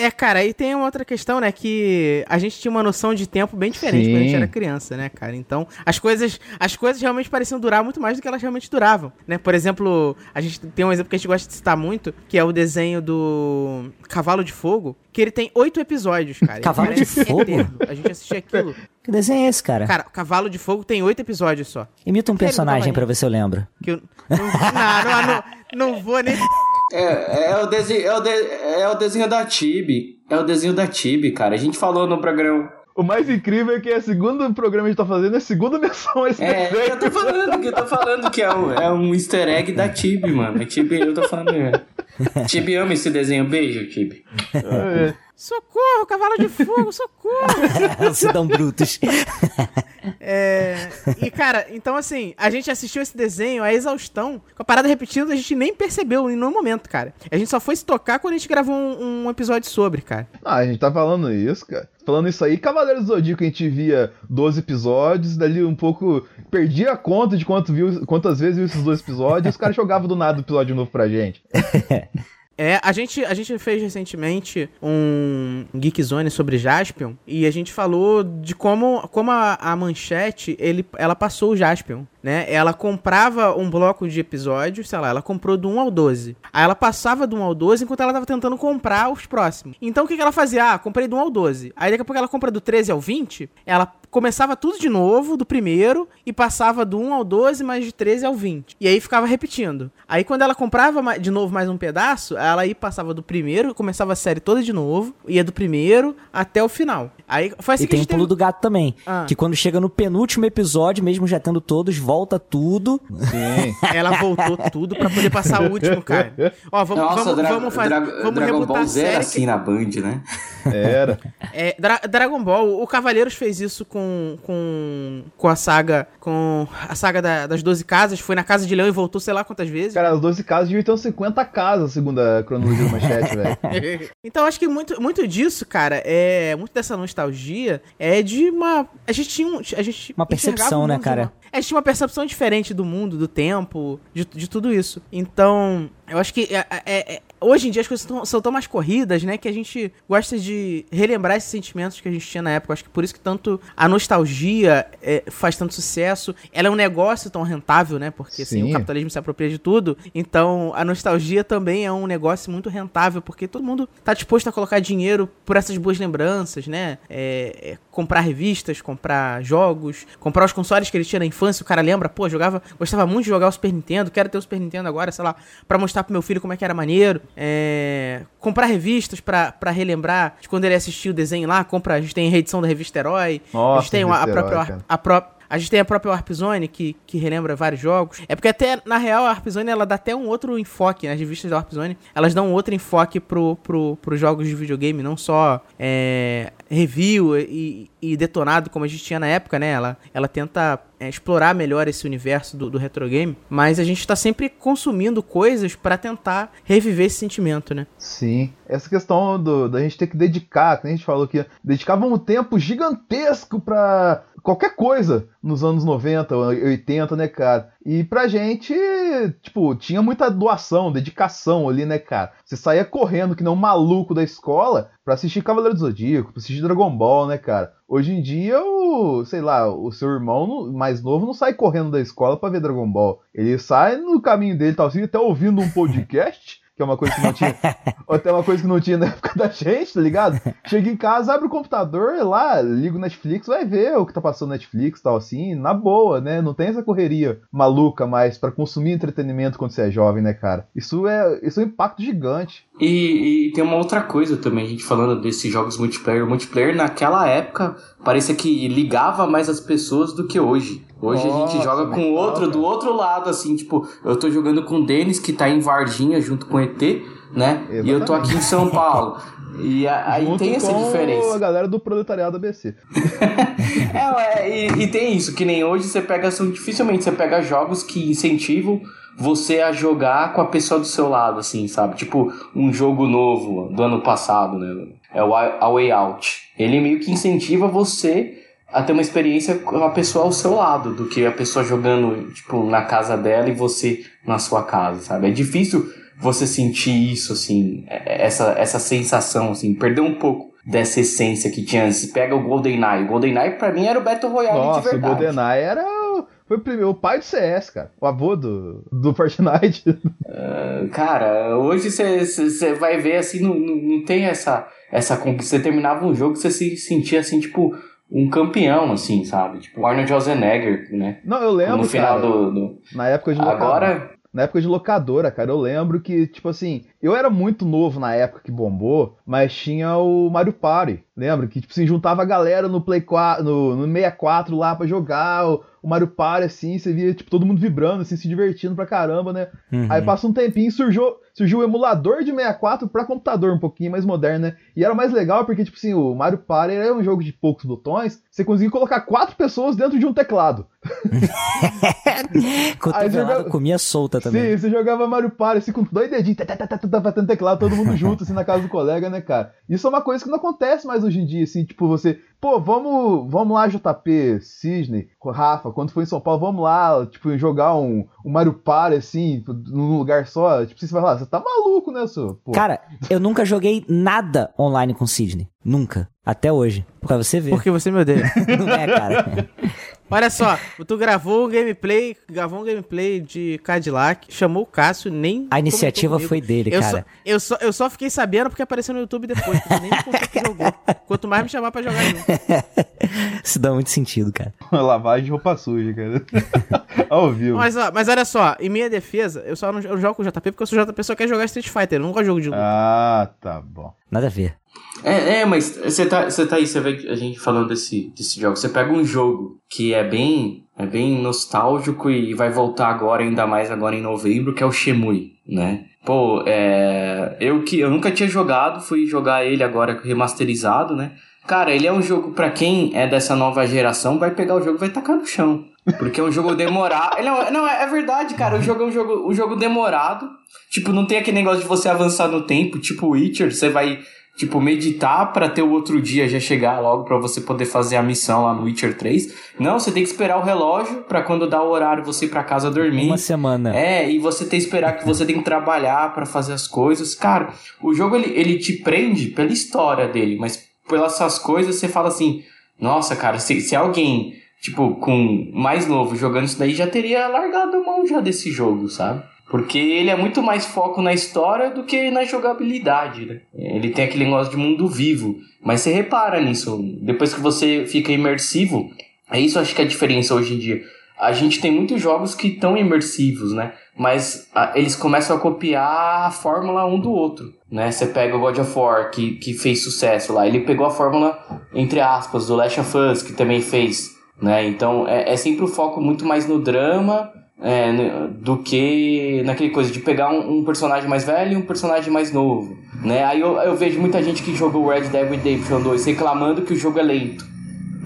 É, cara, aí tem uma outra questão, né? Que a gente tinha uma noção de tempo bem diferente Sim. quando a gente era criança, né, cara? Então, as coisas, as coisas realmente pareciam durar muito mais do que elas realmente duravam, né? Por exemplo, a gente tem um exemplo que a gente gosta de citar muito, que é o desenho do Cavalo de Fogo, que ele tem oito episódios, cara. Cavalo de Fogo? eterno. A gente assistia aquilo. Que desenho é esse, cara? Cara, Cavalo de Fogo tem oito episódios só. Imita um personagem pra ver se eu lembro. Que eu não, não, não, não vou nem É, é, o desenho, é, o de- é o desenho da Tibi. É o desenho da Tibi, cara. A gente falou no programa. O mais incrível é que é o segundo programa que a gente tá fazendo, é a segunda a esse É, desenho. eu tô falando, que eu tô falando que é um, é um easter egg da Tibi, mano. A Tibi, eu tô falando. Tibi ama esse desenho. Beijo, Tibi. É. Socorro, cavalo de fogo, socorro! Cidão Brutus. É, e, cara, então assim, a gente assistiu esse desenho a exaustão, com a parada repetindo, a gente nem percebeu em nenhum momento, cara. A gente só foi se tocar quando a gente gravou um, um episódio sobre, cara. Ah, a gente tá falando isso, cara. Falando isso aí, Cavaleiros do Zodíaco a gente via 12 episódios, dali um pouco perdia a conta de quanto viu, quantas vezes viu esses dois episódios, e os caras jogavam do nada o episódio novo pra gente. É, a gente, a gente fez recentemente um Geek Zone sobre Jaspion e a gente falou de como, como a, a manchete ele, ela passou o Jaspion, né? Ela comprava um bloco de episódios, sei lá, ela comprou do 1 ao 12. Aí ela passava do 1 ao 12 enquanto ela tava tentando comprar os próximos. Então o que, que ela fazia? Ah, comprei do 1 ao 12. Aí daqui a pouco ela compra do 13 ao 20, ela começava tudo de novo, do primeiro, e passava do 1 ao 12, mais de 13 ao 20. E aí ficava repetindo. Aí quando ela comprava de novo mais um pedaço, ela aí passava do primeiro, começava a série toda de novo, ia do primeiro até o final. Aí foi assim E que tem o pulo teve... do gato também. Ah. Que quando chega no penúltimo episódio, mesmo já tendo todos, volta tudo. Sim. Ela voltou tudo pra poder passar o último, cara. Ó, vamos, Nossa, vamos, Dra vamos fazer. Vamos Dragon Ball Z era assim na Band, né? Era. É, Dra- Dragon Ball, o Cavaleiros fez isso com, com, com a saga. Com a saga da- das 12 casas. Foi na Casa de Leão e voltou sei lá quantas vezes. Cara, as 12 casas deviam ter uns 50 casas, segundo a cronologia do manchete, velho. então acho que muito, muito disso, cara, é. Muito dessa nostalgia é de uma. A gente tinha um. A gente Uma percepção, né, cara? uma- a gente tinha uma percepção diferente do mundo, do tempo, de, de tudo isso. Então, eu acho que é- é- é- hoje em dia as coisas tão- são tão mais corridas, né? Que a gente gosta de relembrar esses sentimentos que a gente tinha na época. Eu acho que por isso que tanto a nostalgia é, faz tanto sucesso. Ela é um negócio tão rentável, né? Porque assim, Sim. o capitalismo se apropria de tudo. Então, a nostalgia também é um negócio muito rentável, porque todo mundo tá disposto a colocar dinheiro por essas boas lembranças, né? É, é, comprar revistas, comprar jogos, comprar os consoles que ele tinha na infância. O cara lembra, pô, jogava, gostava muito de jogar o Super Nintendo, quero ter o Super Nintendo agora, sei lá, pra mostrar pro meu filho como é que era maneiro. É, comprar revistas pra, pra relembrar de quando ele assistiu o desenho lá, compra, a gente tem a reedição da revista Herói, a Nossa, gente tem a, a própria Herói, cara. a própria a gente tem a própria Warp Zone, que, que relembra vários jogos. É porque até, na real, a Warp Zone, ela dá até um outro enfoque. Nas revistas da Warp Zone, elas dão um outro enfoque pro, pro, pros jogos de videogame, não só é, review e, e detonado, como a gente tinha na época, né? Ela, ela tenta é, explorar melhor esse universo do, do retro game, mas a gente tá sempre consumindo coisas pra tentar reviver esse sentimento, né? Sim. Essa questão do, da gente ter que dedicar, que a gente falou que dedicava um tempo gigantesco pra qualquer coisa nos anos 90, 80, né, cara? E pra gente, tipo, tinha muita doação, dedicação ali, né, cara? Você saía correndo que nem um maluco da escola pra assistir Cavaleiro do Zodíaco, pra assistir Dragon Ball, né, cara? Hoje em dia, o, sei lá, o seu irmão não- mais novo não sai correndo da escola pra ver Dragon Ball. Ele sai no caminho dele, tal, assim, até ouvindo um podcast, que é uma coisa que não tinha. ou até uma coisa que não tinha na época da gente, tá ligado? Chega em casa, abre o computador, lá, liga o Netflix, vai ver o que tá passando no Netflix tal, assim, na boa, né? Não tem essa correria maluca mais pra consumir entretenimento quando você é jovem, né, cara? Isso é, isso é um impacto gigante. E, e tem uma outra coisa também, a gente falando desses jogos multiplayer. O multiplayer naquela época parecia que ligava mais as pessoas do que hoje. Hoje a gente Nossa, joga com legal, outro, cara. do outro lado, assim, tipo, eu tô jogando com o Denis, que tá em Varginha junto com o ET, né? E eu tô aqui em São Paulo. E aí Junto tem essa com diferença. a galera do proletariado ABC. É, e, e tem isso, que nem hoje você pega, são, dificilmente você pega jogos que incentivam você a jogar com a pessoa do seu lado, assim, sabe? Tipo, um jogo novo do ano passado, né? É o A Way Out. Ele meio que incentiva você a ter uma experiência com a pessoa ao seu lado, do que a pessoa jogando, tipo, na casa dela e você na sua casa, sabe? É difícil você sentir isso, assim, é- essa, essa sensação, assim, perder um pouco dessa essência que tinha antes. Pega o GoldenEye. O GoldenEye, pra mim, era o Battle Royale de Nossa, o verdade. GoldenEye era. o- Foi o, primeiro, o pai do CS, cara. O avô do, do Fortnite. Cara, hoje você vai ver assim, não, não tem essa, essa conquista. Você terminava um jogo, você se sentia assim, tipo, um campeão, assim, sabe? Tipo, Arnold Schwarzenegger, né? Não, eu lembro, no final cara, do, do- na época de locadora. Agora, Na época de locadora, cara, eu lembro que, tipo assim, eu era muito novo na época que bombou, mas tinha o Mario Party. Lembra? Que, tipo assim, juntava a galera no Play 4, no, no 64 lá pra jogar o, o Mario Party, assim, você via, tipo, todo mundo vibrando, assim, se divertindo pra caramba, né? Uhum. Aí passa um tempinho e surgiu, surgiu o emulador de 64 pra computador, um pouquinho mais moderno, né? E era mais legal porque, tipo assim, o Mario Party era um jogo de poucos botões, você conseguia colocar quatro pessoas dentro de um teclado. Cotovelada comia solta também. Sim, você jogava Mario Party assim com dois dedinhos, tá, tá, tá, tá, tá, batendo teclado, todo mundo junto, assim, na casa do colega, né, cara? Isso é uma coisa que não acontece mais hoje em dia, assim, tipo, você, pô, vamos, vamos lá, JP, Cisne, Rafa, quando for em São Paulo, vamos lá, tipo, jogar um, um Mario Party, assim, num lugar só, tipo, você vai falar, você tá maluco, né, seu? Pô, Cara, eu nunca joguei nada online com Sidney. Nunca. Até hoje. Pra você ver. Porque você me odeia. Não é, cara. Olha só, tu gravou um gameplay, gravou um gameplay de Cadillac, chamou o Cássio, nem. A iniciativa foi dele, eu cara. Só, eu, só, eu só fiquei sabendo porque apareceu no YouTube depois. porque Nem me que jogou. Quanto mais me chamar pra jogar junto. Isso dá muito sentido, cara. lavagem de roupa suja, cara. Ao vivo. Mas, ó, mas olha só, em minha defesa, eu só não eu jogo com o JP porque eu sou JP só quer jogar Street Fighter. Eu não gosto de jogo de luta. Ah, tá bom. Nada a ver. É, é, mas você tá, você tá aí, você vê a gente falando desse, desse jogo. Você pega um jogo que é bem, é bem nostálgico e vai voltar agora, ainda mais agora em novembro, que é o Shemui, né? Pô, é, eu que eu nunca tinha jogado, fui jogar ele agora remasterizado, né? Cara, ele é um jogo pra quem é dessa nova geração, vai pegar o jogo e vai tacar no chão. Porque é um jogo demorado. É um- não, é, é verdade, cara. O jogo é um jogo, um jogo demorado. Tipo, não tem aquele negócio de você avançar no tempo, tipo Witcher, você vai tipo, meditar pra ter o outro dia já chegar logo pra você poder fazer a missão lá no Witcher 3. Não, você tem que esperar o relógio pra quando dá o horário você ir pra casa dormir. Uma semana. É, e você tem que esperar que você tem que trabalhar pra fazer as coisas. Cara, o jogo ele, ele te prende pela história dele, mas pelas essas coisas você fala assim: nossa, cara, se, se alguém, tipo, com mais novo jogando isso daí já teria largado a mão já desse jogo, sabe? Porque ele é muito mais foco na história do que na jogabilidade, né? Ele tem aquele negócio de mundo vivo. Mas você repara nisso. Depois que você fica imersivo, é isso acho que é a diferença hoje em dia. A gente tem muitos jogos que estão imersivos, né? Mas ah, eles começam a copiar a fórmula um do outro, né? Você pega o God of War, que, que fez sucesso lá. Ele pegou a fórmula, entre aspas, do Last of Us, que também fez, né? Então, é, é sempre o foco muito mais no drama é, do que naquele coisa de pegar um, um personagem mais velho e um personagem mais novo, né? Aí eu, eu vejo muita gente que jogou Red Dead Redemption 2 reclamando que o jogo é lento.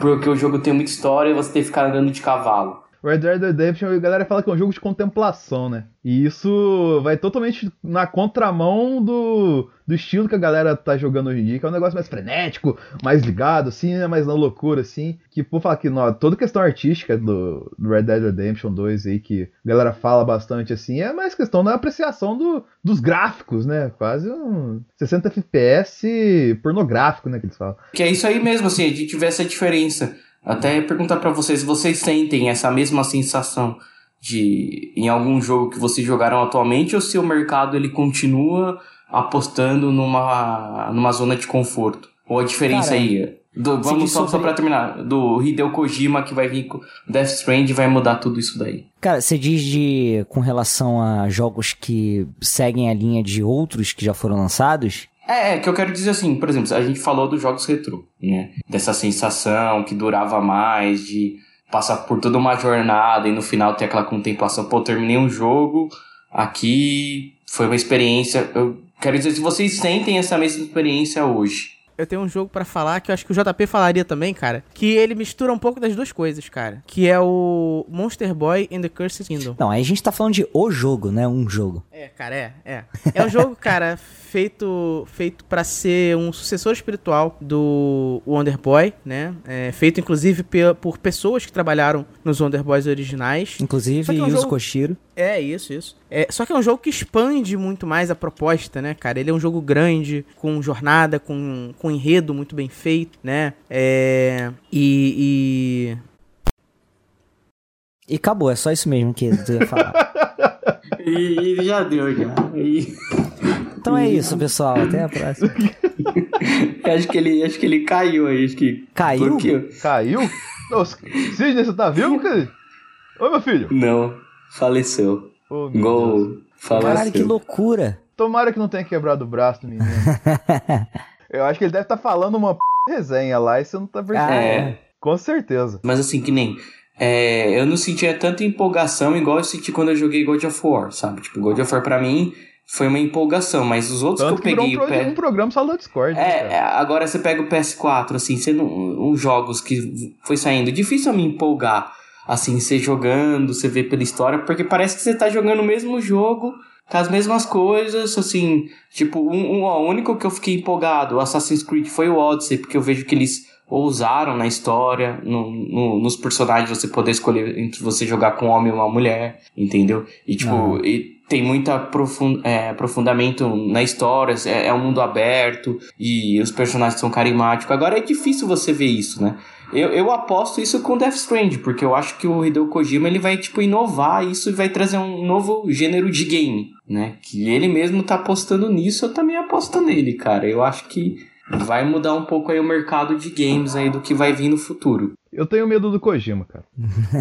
Porque o jogo tem muita história e você tem que ficar andando de cavalo. Red Dead Redemption, a galera fala que é um jogo de contemplação, né? E isso vai totalmente na contramão do, do estilo que a galera tá jogando hoje em dia, que é um negócio mais frenético, mais ligado, assim, né? Mais na loucura, assim. Que, por falar que não, toda questão artística do, do Red Dead Redemption 2 aí, que a galera fala bastante, assim, é mais questão da apreciação do, dos gráficos, né? Quase um 60 FPS pornográfico, né? Que eles falam. Que é isso aí mesmo, assim, a gente vê essa diferença. Até perguntar pra vocês, vocês sentem essa mesma sensação de em algum jogo que vocês jogaram atualmente ou se o mercado ele continua apostando numa, numa zona de conforto? Ou a diferença Cara, aí? Do, vamos só, só sobre- pra terminar. Do Hideo Kojima que vai vir com Death Strand vai mudar tudo isso daí. Cara, você diz de com relação a jogos que seguem a linha de outros que já foram lançados? É, é, que eu quero dizer assim, por exemplo, a gente falou dos jogos retrô, né? Dessa sensação que durava mais, de passar por toda uma jornada e no final ter aquela contemplação, pô, terminei um jogo, aqui foi uma experiência. Eu quero dizer, se vocês sentem essa mesma experiência hoje, eu tenho um jogo pra falar que eu acho que o JP falaria também, cara. Que ele mistura um pouco das duas coisas, cara. Que é o Monster Boy and the Cursed Kingdom. Não, aí a gente tá falando de o jogo, né? Um jogo. É, cara, é, é. É um jogo, cara, feito feito para ser um sucessor espiritual do Wonder Boy, né? É, feito inclusive por pessoas que trabalharam nos Wonder Boys originais. Inclusive, é um Yuzo jogo- Koshiro. É, isso, isso. É, só que é um jogo que expande muito mais a proposta, né, cara? Ele é um jogo grande, com jornada, com, com enredo muito bem feito, né? É, e, E acabou, é só isso mesmo que tu ia falar. E, e já deu, já. E, Então é isso, pessoal. Até a próxima. acho, que ele, acho que ele caiu aí, acho que. Caiu? bloqueou. Caiu? Ô, Sidney, você tá vivo, cara? Ô, meu filho. Não, faleceu. Deus. Gol, faleceu. Caralho, que loucura. Tomara que não tenha quebrado o braço do menino. Eu acho que ele deve estar falando uma p... resenha lá e você não tá percebendo. Ah, É. Com certeza. Mas assim, que nem. É, eu não sentia tanta empolgação igual eu senti quando eu joguei God of War, sabe? Tipo, God of War pra mim foi uma empolgação, mas os outros Tanto que eu virou um, peguei. pro- um programa só do Discord. né, É, cara? é, agora você pega o PS4, assim, sendo um, uns jogos que foi saindo. Difícil eu me empolgar, assim, você jogando, você vê pela história, porque parece que você tá jogando o mesmo jogo, com as mesmas coisas, assim. Tipo, um, um, o único que eu fiquei empolgado, o Assassin's Creed, foi o Odyssey, porque eu vejo que eles ousaram na história, no, no- nos personagens, você poder escolher entre você jogar com um homem ou uma mulher, entendeu? E, tipo, Aham. e tem muito aprofun- é, aprofundamento na história, é, é um mundo aberto e os personagens são carismáticos. Agora é difícil você ver isso, né? Eu, eu aposto isso com Death Stranding, porque eu acho que o Hideo Kojima ele vai tipo inovar isso e vai trazer um novo gênero de game, né? Que ele mesmo tá apostando nisso, eu também aposto nele, cara. Eu acho que vai mudar um pouco aí o mercado de games aí do que vai vir no futuro. Eu tenho medo do Kojima, cara.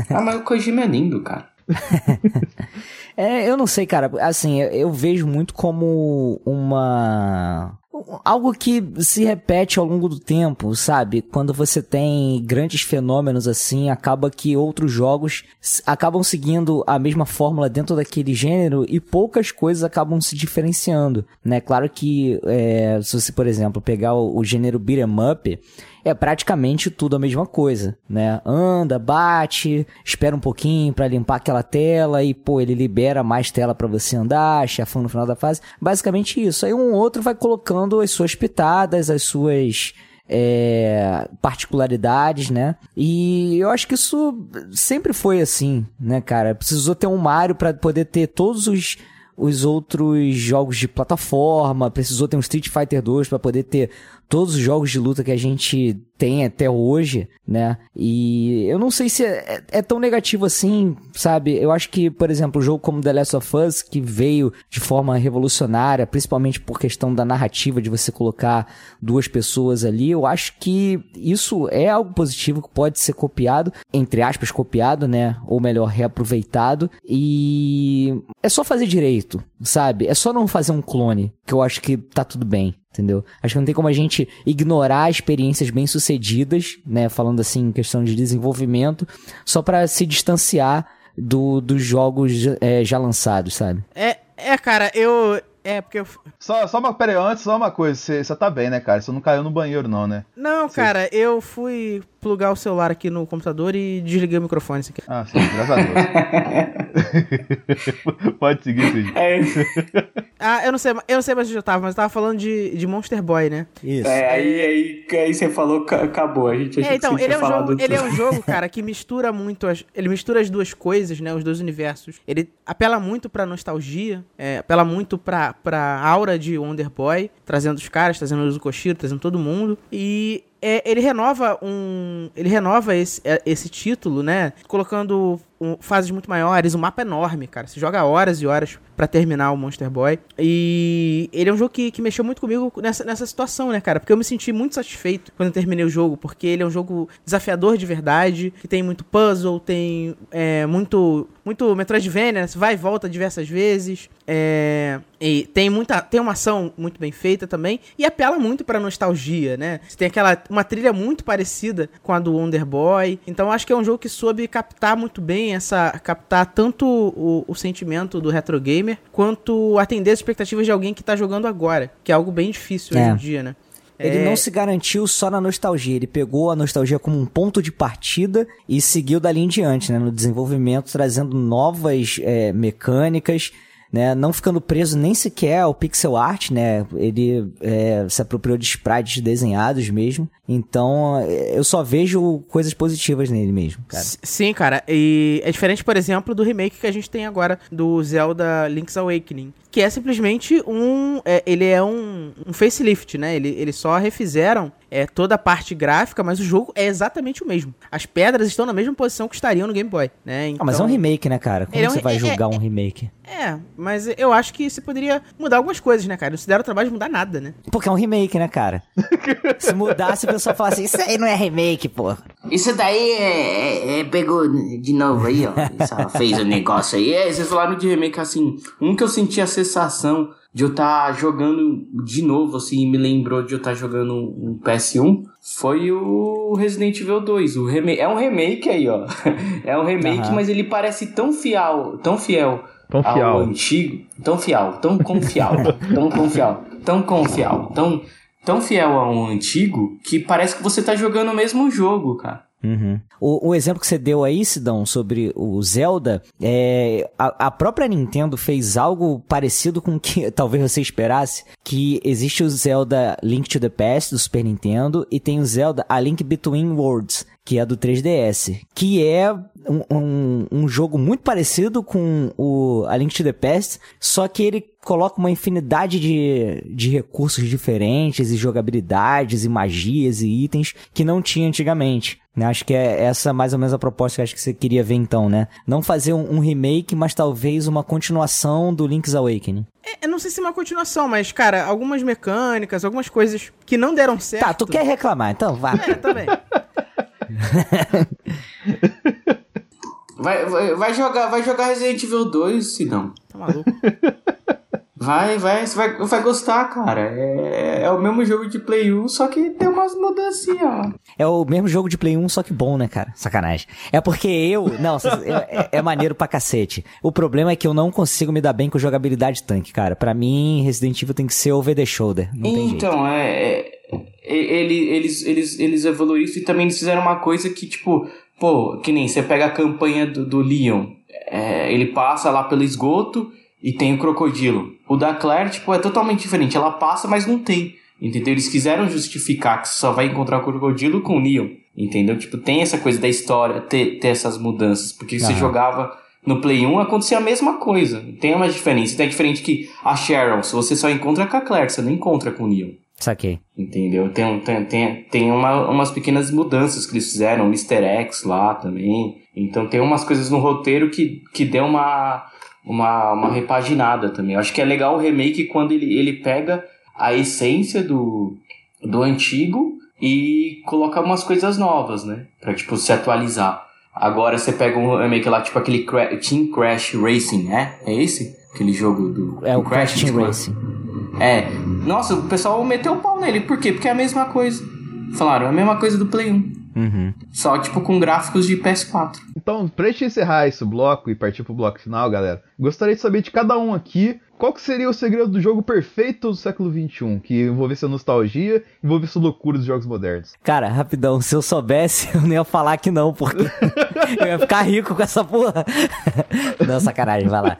Ah, mas o Kojima é lindo, cara. É, eu não sei, cara. Assim, eu, eu vejo muito como uma. Algo que se repete ao longo do tempo, sabe? Quando você tem grandes fenômenos assim, acaba que outros jogos acabam seguindo a mesma fórmula dentro daquele gênero e poucas coisas acabam se diferenciando, né? Claro que é, se você, por exemplo, pegar o, o gênero beat'em up, é praticamente tudo a mesma coisa, né? Anda, bate, espera um pouquinho pra limpar aquela tela e, pô, ele libera mais tela pra você andar, chefão no final da fase. Basicamente isso. Aí um outro vai colocando as suas pitadas, as suas é, particularidades, né? E eu acho que isso sempre foi assim, né, cara? Precisou ter um Mario pra poder ter todos os os outros jogos de plataforma, precisou ter um Street Fighter 2 para poder ter todos os jogos de luta que a gente tem até hoje, né? E eu não sei se é, é tão negativo assim, sabe? Eu acho que, por exemplo, um jogo como The Last of Us, que veio de forma revolucionária, principalmente por questão da narrativa, de você colocar duas pessoas ali, eu acho que isso é algo positivo que pode ser copiado, entre aspas, copiado, né? Ou melhor, reaproveitado. E é só fazer direito, sabe? É só não fazer um clone, que eu acho que tá tudo bem. Entendeu? Acho que não tem como a gente ignorar experiências bem-sucedidas, né? Falando assim, em questão de desenvolvimento, só pra se distanciar do, dos jogos é, já lançados, sabe? É, é, cara, eu. É, porque eu. Só, só uma, peraí, antes, só uma coisa. Você, você tá bem, né, cara? Você não caiu no banheiro, não, né? Não, cara, eu fui plugar o celular aqui no computador e desliguei o microfone. Isso aqui. Ah, sim, graças a Deus. Pode seguir, Cid. É, Ah, eu não sei, eu não sei mais onde eu tava, mas eu tava falando de, de Monster Boy, né? Isso. é, aí, aí, aí você falou, ca- acabou. A gente achou É, então, que você ele é, um jogo, ele é um jogo, cara, que mistura muito as, ele mistura as duas coisas, né, os dois universos. Ele apela muito pra nostalgia, é, apela muito pra, pra aura de Wonder Boy, trazendo os caras, trazendo o Koshiro, trazendo todo mundo. E é, ele renova um, ele renova esse, é, esse título, né, colocando um- fases muito maiores, o mapa enorme, cara. Você joga horas e horas pra terminar o Monster Boy. E ele é um jogo que, que mexeu muito comigo nessa, nessa situação, né, cara? Porque eu me senti muito satisfeito quando eu terminei o jogo, porque ele é um jogo desafiador de verdade, que tem muito puzzle, tem é, muito, muito Metroidvania, né? Você vai e volta diversas vezes. É, e tem muita tem uma ação muito bem feita também e apela muito pra nostalgia, né? Você tem aquela uma trilha muito parecida com a do Wonder Boy. Então acho que é um jogo que soube captar muito bem essa captar tanto o, o sentimento do retro gamer quanto atender as expectativas de alguém que tá jogando agora, que é algo bem difícil hoje É. em dia, né? Ele É, não se garantiu só na nostalgia, ele pegou a nostalgia como um ponto de partida e seguiu dali em diante, né, no desenvolvimento, trazendo novas é, mecânicas, né, não ficando preso nem sequer ao pixel art, né, ele é, se apropriou de sprites desenhados mesmo, então é, eu só vejo coisas positivas nele mesmo, cara. Sim, cara. E é diferente, por exemplo, do remake que a gente tem agora do Zelda Link's Awakening. Que é simplesmente um. é, ele é um, um facelift, né? Ele, eles só refizeram é, toda a parte gráfica, mas o jogo é exatamente o mesmo. As pedras estão na mesma posição que estariam no Game Boy, né? Ah, mas é um Então- remake, né, cara? Como é um você vai é- julgar é- um remake? É, mas eu acho que você poderia mudar algumas coisas, né, cara? Não se deram o trabalho de mudar nada, né? Porque é um remake, né, cara? Se mudasse, o pessoal fala assim, isso aí não é remake, pô. Isso daí é, é- é- pegou de novo aí, ó. Fez o negócio aí. É, vocês falaram de remake assim. Um que eu senti a sensação de eu estar jogando de novo, assim, me lembrou de eu estar jogando um PS1, foi o Resident Evil 2. O remake, é um remake aí, ó. É um remake, Aham. mas ele parece tão fiel, tão fiel Tão ao antigo, tão fiel, tão confial, tão confial, tão confial, tão, tão fiel ao antigo que parece que você tá jogando o mesmo jogo, cara. Uhum. O, o exemplo que você deu aí, Sidão, sobre o Zelda, é, a, a própria Nintendo fez algo parecido com o que talvez você esperasse, que existe o Zelda Link to the Past do Super Nintendo e tem o Zelda A Link Between Worlds, que é do 3DS, que é um, um, um jogo muito parecido com o A Link to the Past, só que ele coloca uma infinidade de, de recursos diferentes e jogabilidades e magias e itens que não tinha antigamente. né? Acho que é essa mais ou menos a proposta que acho que você queria ver então, né? Não fazer um, um remake, mas talvez uma continuação do Link's Awakening. É, eu não sei se é uma continuação, mas, cara, algumas mecânicas, algumas coisas que não deram certo. Tá, tu quer reclamar, então vá. É, também. Vai, vai, vai jogar, vai jogar Resident Evil 2, Sidão. Tá maluco. Vai, vai, você vai, vai gostar, cara. É, é o mesmo jogo de Play 1, só que tem umas mudancinhas, ó. É o mesmo jogo de Play 1, só que bom, né, cara? Sacanagem. É porque eu. Não, é, é maneiro pra cacete. O problema é que eu não consigo me dar bem com jogabilidade tanque, cara. Pra mim, Resident Evil tem que ser over the shoulder. Não tem jeito. Então, é, é- ele, eles, eles, eles evoluíram isso e também eles fizeram uma coisa que, tipo, pô, que nem você pega a campanha do, do Leon, é, ele passa lá pelo esgoto e tem o crocodilo. O da Claire, tipo, é totalmente diferente. Ela passa, mas não tem. Entendeu? Eles quiseram justificar que você só vai encontrar o crocodilo com o Leon. Entendeu? Tipo, tem essa coisa da história, ter, ter essas mudanças. Porque você Aham. jogava no Play 1, acontecia a mesma coisa. Tem uma diferença. Tem a diferente que a Cheryl, se você só encontra com a Claire, você não encontra com o Leon. Saquei. Entendeu? Tem, tem, tem, tem uma, umas pequenas mudanças que eles fizeram, Mr. X lá também. Então tem umas coisas no roteiro que, que deu uma, uma, uma repaginada também. Eu acho que é legal o remake quando ele, ele pega a essência do, do antigo e coloca umas coisas novas, né? Pra, tipo, se atualizar. Agora você pega um remake lá, tipo aquele Cra- Team Crash Racing, né? É esse? Aquele jogo do, É do o Crash Team Racing. é. Nossa, o pessoal meteu o pau nele. Por quê? Porque é a mesma coisa. Falaram, é a mesma coisa do Play 1. Uhum. Só, tipo, com gráficos de PS4. Então, pra gente encerrar esse bloco e partir pro bloco final, galera, gostaria de saber de cada um aqui qual que seria o segredo do jogo perfeito do século XXI, que envolvesse a nostalgia, envolvesse a loucura dos jogos modernos. Cara, rapidão, se eu soubesse, eu não ia falar que não, porque eu ia ficar rico com essa porra. Não, sacanagem, vai lá.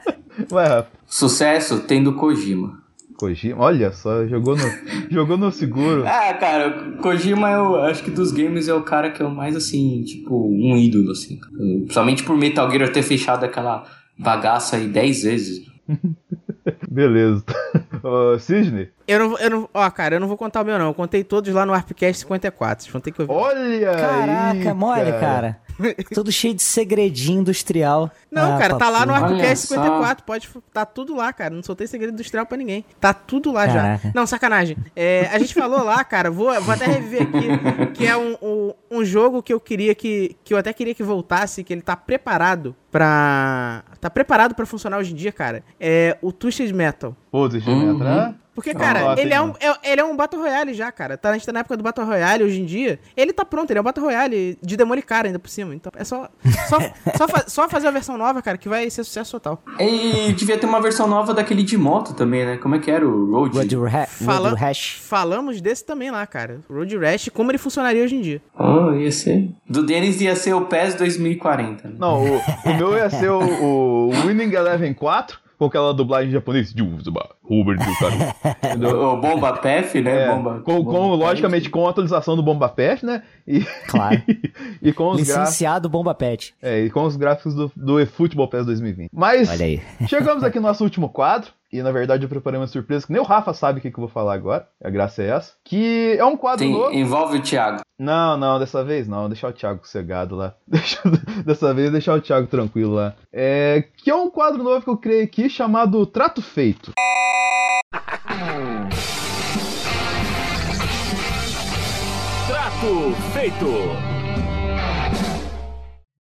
Ué, Rafa, Sucesso tendo Kojima. Kojima, olha só, jogou no, jogou no seguro. Ah, cara, Kojima eu acho que dos games é o cara que é o mais assim, tipo, um ídolo, assim. Principalmente por Metal Gear ter fechado aquela bagaça aí 10 vezes. Beleza. Ô, Sidney, Eu não, vou- eu não, ó, cara, eu não vou contar o meu não. Eu contei todos lá no Arpcast 54. Vocês vão ter que ouvir. olha Caraca, aí, mole, cara. Todo cheio de segredinho industrial. Não, Ah, cara, tá lá no ArcoCast só. 54. Pode, tá tudo lá, cara. Não soltei segredo industrial pra ninguém. Tá tudo lá Caraca. já. Não, sacanagem. É, a gente falou lá, cara, vou, vou até reviver aqui, que é um, um, um jogo que eu queria que. que eu até queria que voltasse, que ele tá preparado pra. tá preparado pra funcionar hoje em dia, cara. É o Twisted Metal. Pô, deixa eu Uhum. entrar. Porque, Não, cara, nossa, ele é, um, é- ele é um Battle Royale já, cara. Tá, a gente tá na época do Battle Royale hoje em dia. Ele tá pronto, ele é um Battle Royale de demônio e cara ainda por cima. Então é só, só, só, fa- só fazer a versão nova, cara, que vai ser sucesso total. E devia ter uma versão nova daquele de moto também, né? Como é que era o Road? Road, Ra Fala- Road Rash. Falamos desse também lá, cara. Road Rash, como ele funcionaria hoje em dia. Oh, ia ser. Do Denis ia ser o PES 2040. né? Não, o, o meu ia ser o, o Winning Eleven 4, com aquela dublagem japonesa de Uzuba, Uber do? O Bomba PF, né? É, Bomba, com, Bomba com, logicamente, com a atualização do Bomba Pet, né? E, Claro. e com os gráficos. Licenciado Bomba Pet. É, e com os gráficos do, do eFootball PES 2020. Mas Olha aí. chegamos aqui no nosso último quadro. E na verdade eu preparei uma surpresa que nem o Rafa sabe o que, que eu vou falar agora. A graça é essa. Que é um quadro Tem, novo. envolve o Thiago. Não, não, dessa vez não. Deixar o Thiago sossegado lá. Deixa- dessa vez deixar o Thiago tranquilo lá. É, que é um quadro novo que eu criei aqui chamado Trato Feito. Trato feito.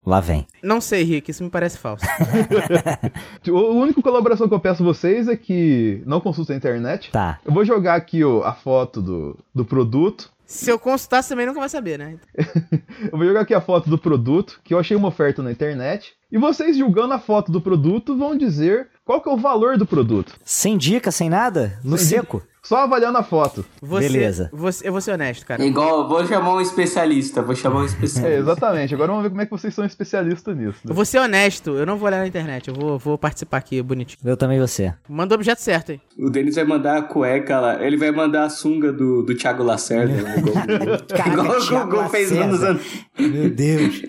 Lá vem. Não sei, Rick, isso me parece falso. A única colaboração que eu peço a vocês é que não consultem a internet. Tá. Eu vou jogar aqui ó, a foto do, do produto. Se eu consultar, você também nunca vai saber, né? Eu vou jogar aqui a foto do produto, que eu achei uma oferta na internet. E vocês, julgando a foto do produto, vão dizer qual que é o valor do produto. Sem dica, sem nada? No Sem seco? Só avaliando a foto. Você, Beleza. Você, eu vou ser honesto, cara. Igual, vou chamar um especialista. Vou chamar um É, especialista. exatamente. Agora vamos ver como é que vocês são especialistas nisso. né? Eu vou ser honesto, eu não vou olhar na internet, eu vou, vou participar aqui, bonitinho. Eu também você. Manda o objeto certo aí. O Denis vai mandar a cueca lá. Ele vai mandar a sunga do, do Thiago Lacerda. né? Igual, Caraca, igual o Gugu fez nos anos. Meu Deus.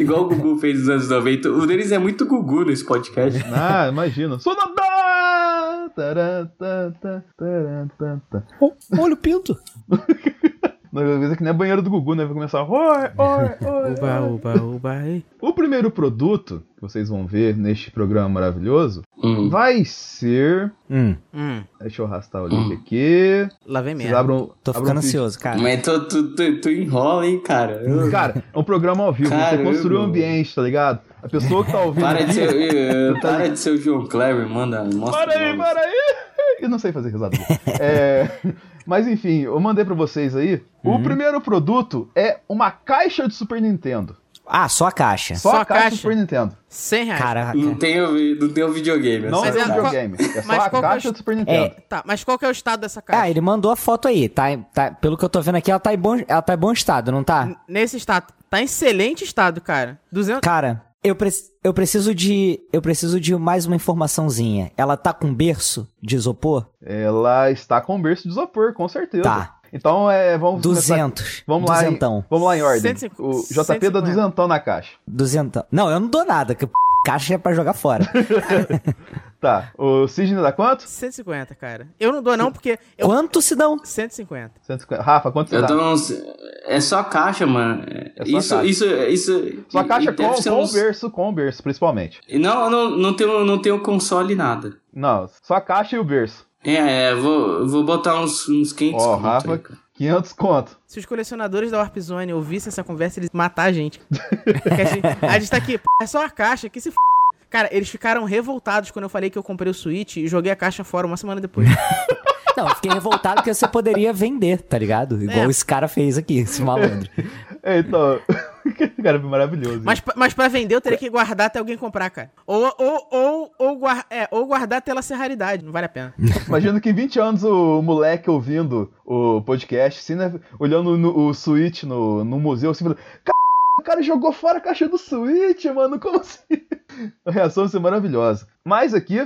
igual o Gugu fez nos anos 90. O Denis é muito Gugu nesse podcast. Ah, imagina. Tará, Olha o pinto. Às vezes é que nem a banheira do Gugu, né? Vai começar. Oi, oi, oi. Uba, uba, uba. O primeiro produto que vocês vão ver neste programa maravilhoso Hum. vai ser. Hum, Hum, Deixa eu arrastar o link aqui. lá vem merda. abram. tô abram ficando um ansioso, cara. Mas tu, tu, tu, tu enrola, hein, cara? Eu- Cara, é um programa ao vivo. Você Caramba. construir um ambiente, tá ligado? A pessoa que tá ouvindo. Para de ser, eh, para de ser o João Kleber, manda, mostra. Para aí, para aí! Eu não sei fazer risada. É, mas enfim, eu mandei pra vocês aí. Uhum. O primeiro produto é uma caixa de Super Nintendo. Ah, só a caixa. Só, Só a caixa, caixa? de Super Nintendo. 100 reais. Caraca. Não tem, o não tem o videogame. Não é Mas a é- caixa. videogame. É só a que é o- caixa do Super Nintendo. Tá, mas qual que é o estado dessa caixa? Ah, ele mandou a foto aí. Tá, tá, pelo que eu tô vendo aqui, ela tá em bom, ela tá em bom estado, não tá? N- Nesse estado. Tá em excelente estado, cara. 200... Cara, eu, pre- eu preciso de. Eu preciso de mais uma informaçãozinha. Ela tá com berço de isopor? Ela está com berço de isopor, com certeza. Tá. Então, é, vamos começar- 200. Vamos lá, em, Duzentão. vamos lá em ordem. 150. O JP dá 150. duzentão na caixa. Duzentão. Não, eu não dou nada, que caixa é pra jogar fora. Tá, o Sidney dá quanto? 150, cara. Eu não dou não porque... Eu... Quanto se dão? 150. 150. Rafa, quanto você Eu dá? tô uns... É só caixa, mano. É só isso, caixa. isso, isso. Sua e- caixa e com, com uns- berço, com berço, principalmente. Não, não, não tenho, não tenho console nada. Não, só a caixa e o berço. É, é, vou, vou botar uns, uns 500 Ó, conto Rafa, aí, cara. 500 conto. Se os colecionadores da Warp Zone ouvissem essa conversa, eles matar a gente. A, gente a gente tá aqui, "Pô, é só a caixa, que se f... Cara, eles ficaram revoltados quando eu falei que eu comprei o Switch e joguei a caixa fora uma semana depois. Não, eu fiquei revoltado porque você poderia vender, tá ligado? Igual É. esse cara fez aqui, esse malandro. É, Então, cara, foi maravilhoso. mas, pra- mas pra vender eu teria que guardar até alguém comprar, cara. Ou, ou, ou, ou, é, ou guardar até ela ser raridade, não vale a pena. Imagina que em 20 anos o moleque ouvindo o podcast, assim, né, olhando no- o Switch no, no museu, assim, falando: "Cara, o cara jogou fora a caixa do Switch, mano, como assim? A reação vai ser maravilhosa. Mas aqui,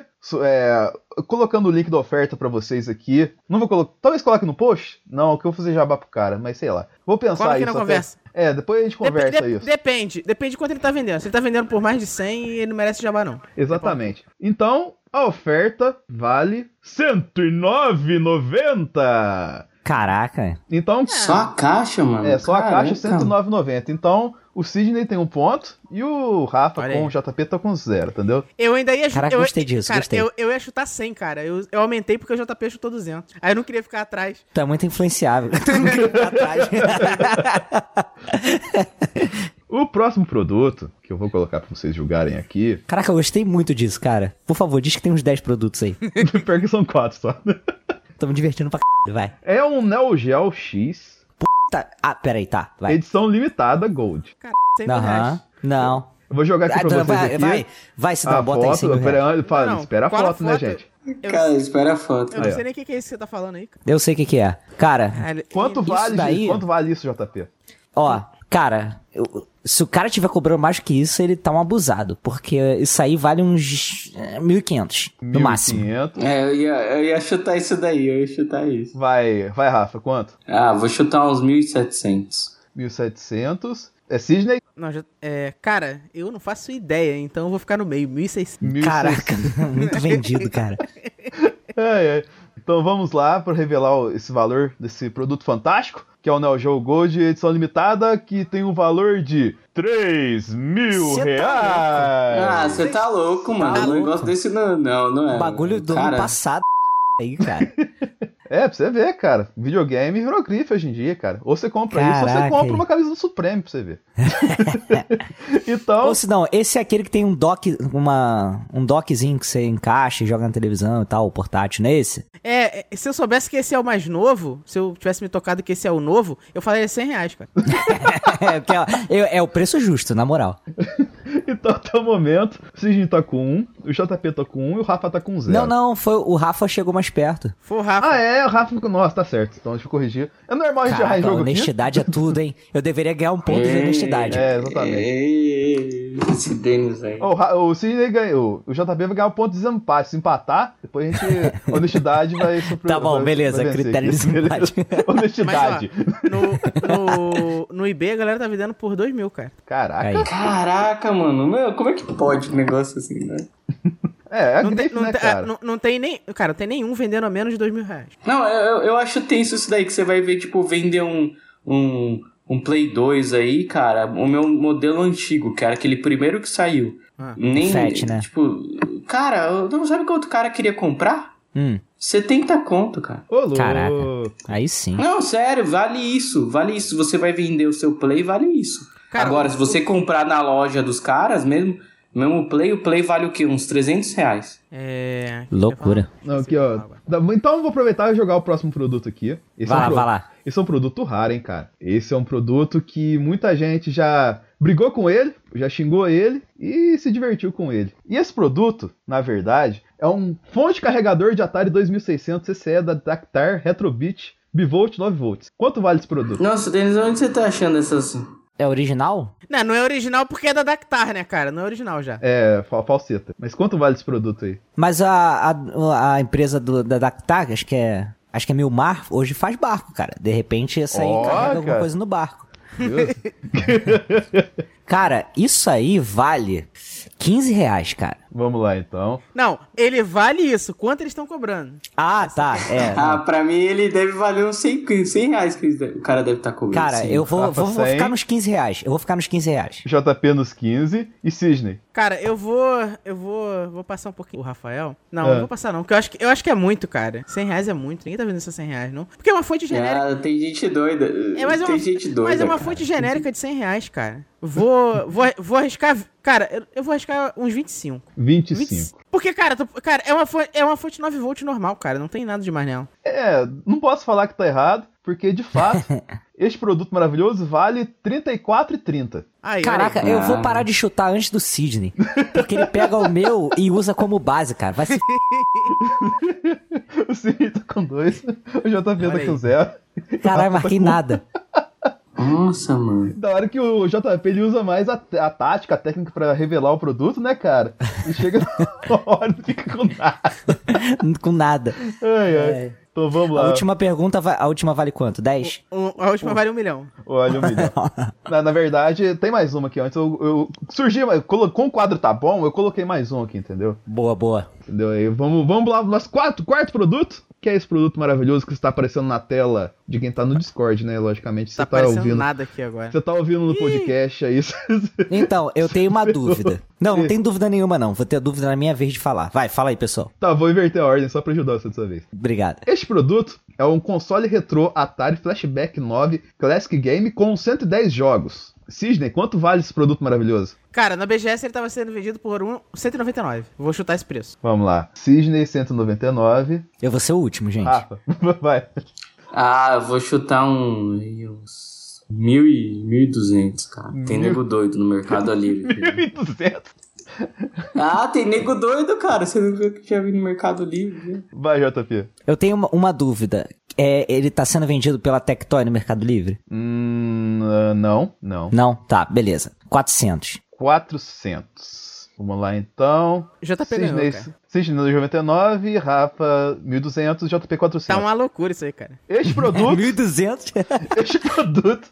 é, colocando o link da oferta pra vocês aqui, não vou colocar, talvez coloque no post? Não, que eu vou fazer jabá pro cara, mas sei lá. Vou pensar aqui isso na até- conversa. É, depois a gente conversa de- isso. Depende, depende de quanto ele tá vendendo. Se ele tá vendendo por mais de 100, ele não merece jabá, não. Exatamente. Então, a oferta vale R$ 109,90. Caraca. Então, Só a caixa, mano? É, só a caixa Caraca. R$ 109,90. Então, o Sidney tem um ponto e o Rafa Olha com aí. o JP tá com zero, entendeu? Eu ainda ia Caraca, eu, gostei disso, cara, gostei. Eu, eu ia chutar 100, cara. Eu, eu aumentei porque o JP chutou 200. Aí eu não queria ficar atrás. Tu é muito influenciável. Tu não quer ficar atrás. O próximo produto que eu vou colocar pra vocês julgarem aqui, Caraca, eu gostei muito disso, cara. Por favor, diz que tem uns 10 produtos aí. pior que são quatro só. Tô me divertindo pra c... vai. É um Neo Geo X, Tá. Ah, peraí, tá. Vai. edição limitada Gold. Cara, 100 mil reais. Não. Eu vou jogar aqui Ah, pra tá, vocês vai, aqui. vai, vai, se não, a bota aí 100 foto, reais. pera, fala, Não, espera a qual a foto, né, foto? gente? Eu, Cara, espera a foto. eu não Aí, ó. sei nem o que, que é isso que você tá falando aí, cara. Eu sei o que que é. Cara, Quanto vale, daí- quanto vale isso, JP? ó, cara, eu- se o cara tiver cobrando mais que isso, ele tá um abusado. Porque isso aí vale uns é, 1.500, no máximo. 1.500. É, eu ia, eu ia chutar isso daí, eu ia chutar isso. Vai, vai, Rafa, quanto? Ah, vou chutar uns 1.700. 1.700. É Sidney? Não, já, é, cara, eu não faço ideia, então eu vou ficar no meio. 1.600. 1.600. Caraca, muito vendido, cara. Ai, ai. Então vamos lá para revelar esse valor desse produto fantástico, que é o Neo Geo Gold edição limitada, que tem um valor de 3 mil Cê tá reais. Ah, você tá louco, mano. Tá um louco. negócio desse não, não, não é. O bagulho do cara, ano passado aí, cara. É, pra você ver, cara. Videogame virou grife hoje em dia, cara. Ou você compra isso, ou você Caraca, compra uma camisa do Supremo pra você ver. então, Ou se não, esse é aquele que tem um dock, uma, um dockzinho que você encaixa e joga na televisão e tal, o portátil, não é esse? É, é, se eu soubesse que esse é o mais novo, se eu tivesse me tocado que esse é o novo, eu falaria 100 reais, cara. é, porque, ó, é, é o preço justo, na moral. então até o momento, o Sidney tá com 1, o JP tá com 1 e o Rafa tá com 0. Não, não, foi, o Rafa chegou mais perto. Foi o Rafa. Ah, é, o Rafa ficou. Nossa, tá certo. Então deixa eu corrigir. É normal a gente errar em jogo aqui. honestidade é tudo, hein? Eu deveria ganhar um ponto de honestidade. É, exatamente. Ei, Esse Denis aí. O, Sidney ganhou. O JP vai ganhar um ponto de desempate. Se empatar, depois a gente. Honestidade vai suprir. Tá bom, vai- beleza, vai critério aqui. de desempate. Honestidade. Mas, No, no, no eBay a galera tá vendendo por 2 mil, cara. Caraca. Aí. Caraca, mano. Meu, como é que pode um negócio assim, né? É, é Não tem, grife, não, né, tem- cara? não, não tem nem. Cara, não tem nenhum vendendo a menos de 2 mil reais. Não, eu, eu acho tenso isso daí, que você vai ver, tipo, vender um, um, um Play 2 aí, cara, o meu modelo antigo, que era aquele primeiro que saiu. Ah. Nem, Fat, né? Tipo, cara, eu- não sabe quanto cara queria comprar? Hum, 70 conto, cara. Ô, louco. Caraca. aí sim. Não, sério, vale isso, vale isso. Você vai vender o seu Play, vale isso. Cara, Agora, se você comprar na loja dos caras, mesmo, mesmo o Play, o Play vale o quê? Uns 300 reais. É. Loucura. Não, aqui, ó. Então eu vou aproveitar e jogar o próximo produto aqui. Esse Vai é um lá, pro- vai lá. Esse é um produto raro, hein, cara. Esse é um produto que muita gente já brigou com ele, já xingou ele e se divertiu com ele. E esse produto, na verdade, é um fonte carregador de Atari 2600 CCE da Dactar Retrobit Bivolt 9 volts. Quanto vale esse produto? Nossa, Denis, onde você tá achando essas... É original? Não, não é original porque é da Dactar, né, cara? Não é original já. É, fa- falseta. Mas quanto vale esse produto aí? Mas a, a, a empresa do, da Dactar, acho que é. Acho que é Milmar, hoje faz barco, cara. De repente essa aí Ó, carrega alguma cara. coisa no barco. Viu? Cara, isso aí vale 15 reais, cara. Vamos lá, então. Não, ele vale isso. Quanto eles estão cobrando? Ah, tá. É. Ah, pra mim ele deve valer uns 100, 100 reais que o cara deve estar cobrando. Cara, sim. eu vou, Rafa, vou, vou 100. ficar nos 15 reais. Eu vou ficar nos 15 reais. JP nos 15 e Cisney. Cara, eu vou. Eu vou. Vou passar um pouquinho. O Rafael? Não, É. não vou passar, não. Porque eu acho, que, eu acho que é muito, cara. 100 reais é muito. Ninguém tá vendendo esses 100 reais, não. Porque é uma fonte genérica. Ah, tem gente doida. É, mas é tem uma, gente doida. mas é uma cara. fonte genérica de 100 reais, cara. Vou, vou, vou arriscar. Cara, eu, eu vou arriscar uns 25. 25. 25. Porque, cara, tô- cara é, uma fonte, é uma fonte 9 volt normal, cara. Não tem nada demais nela. É, não posso falar que tá errado, porque de fato, este produto maravilhoso vale R$ 34,30. Aí, Caraca, eu vou parar de chutar antes do Sidney. Porque ele pega o meu e usa como base, cara. Vai se... O Cid tá com dois, o JP tá com zero. Caralho, marquei nada. Nossa, mano. Da hora que o JP ele usa mais a, a tática, a técnica pra revelar o produto, né, cara? E chega na hora e fica com nada. Com nada. Ai, ai. É. Então vamos A lá. última pergunta, va- a última vale quanto? 10? Um- a última vale um milhão. Olha o milhão. na, na verdade, tem mais uma aqui. Antes eu, eu surgi, mas colo- com o quadro tá bom, eu coloquei mais um aqui, entendeu? Boa, boa. Entendeu? Aí vamos, vamos lá pro nosso quarto, quarto produto. que é esse produto maravilhoso que está aparecendo na tela de quem tá no Discord, né? Logicamente, você Tá tá, aparecendo ouvindo. nada aqui agora. Você tá ouvindo no podcast, é isso. Então, eu tenho uma dúvida. Não, não tem dúvida nenhuma, não. Vou ter dúvida na minha vez de falar. Vai, fala aí, pessoal. tá, vou inverter a ordem só pra ajudar você dessa vez. Obrigado. Este produto é um console retrô Atari Flashback 9 Classic Game com 110 jogos. Sidney, quanto vale esse produto maravilhoso? Cara, na BGS ele tava sendo vendido por um 199. Vou chutar esse preço. Vamos lá. Sidney, 199. Eu vou ser o último, gente. Rafa, vai. Ah, eu vou chutar um. uns. Mil e, mil e duzentos, cara. Tem nego doido no Mercado Livre. filho. 1.200. ah, tem nego doido, cara. Você não viu que tinha vindo no Mercado Livre? Vai, JP. Eu tenho uma, uma dúvida. É, ele tá sendo vendido pela Tectoy no Mercado Livre? Hum, ah, não, não. Não? Tá, beleza. 400. 400. Vamos lá então. JP ganhou, Sidney, cara. Sidney 99, Rafa 1200, JP 400. Tá uma loucura isso aí, cara. Este produto, 1.200? este produto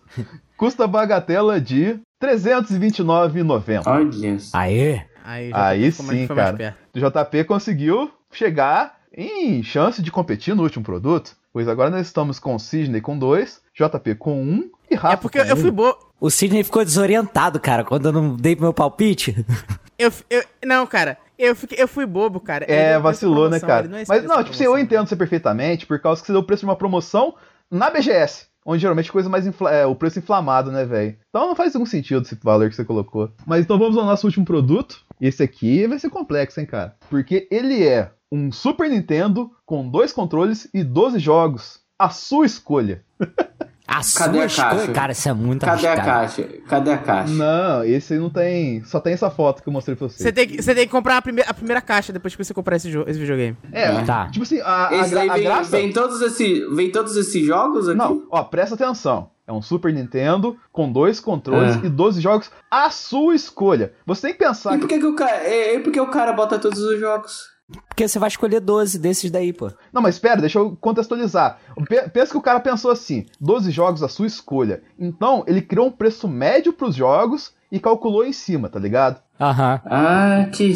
custa bagatela de 329,90. Olha. Aê! Aí, Aí sim, cara. JP conseguiu chegar em chance de competir no último produto, pois agora nós estamos com o Sidney com 2, JP com 1 um, e Rafa É porque com eu um. fui bo... O Sidney ficou desorientado, cara, quando eu não dei meu palpite. Eu, eu, não, cara. Eu, fiquei, eu fui bobo, cara. É, de vacilou, né, cara? não é Mas não, tipo assim, eu entendo você perfeitamente, por causa que você deu o preço de uma promoção na BGS. Onde geralmente coisa mais infla- é, o preço inflamado, né, velho? Então não faz algum sentido esse valor que você colocou. Mas então vamos ao nosso último produto. Esse aqui vai ser complexo, hein, cara? Porque ele é um Super Nintendo com dois controles e 12 jogos. A sua escolha. A Cadê sua a caixa? cara, isso é muito Cadê a arriscado. caixa? Cadê a caixa? Não, esse aí não tem. Só tem essa foto que eu mostrei pra você. Você tem, que, você tem que comprar a primeira, a primeira caixa depois que você comprar esse, jo- esse videogame. É, Tá. tipo assim, a, a, Esse a vem, graça. vem, todos esse, vem todos esses jogos aqui? Não, ó, presta atenção. É um Super Nintendo com dois controles É. e 12 jogos à sua escolha. Você tem que pensar E que. por que, que o cara. É, é porque o cara bota todos os jogos? Porque você vai escolher 12 desses daí, pô. Não, mas espera, deixa eu contextualizar. Pe- Pensa que o cara pensou assim: 12 jogos à sua escolha. Então, ele criou um preço médio pros jogos e calculou em cima, tá ligado? Aham. Ah, que.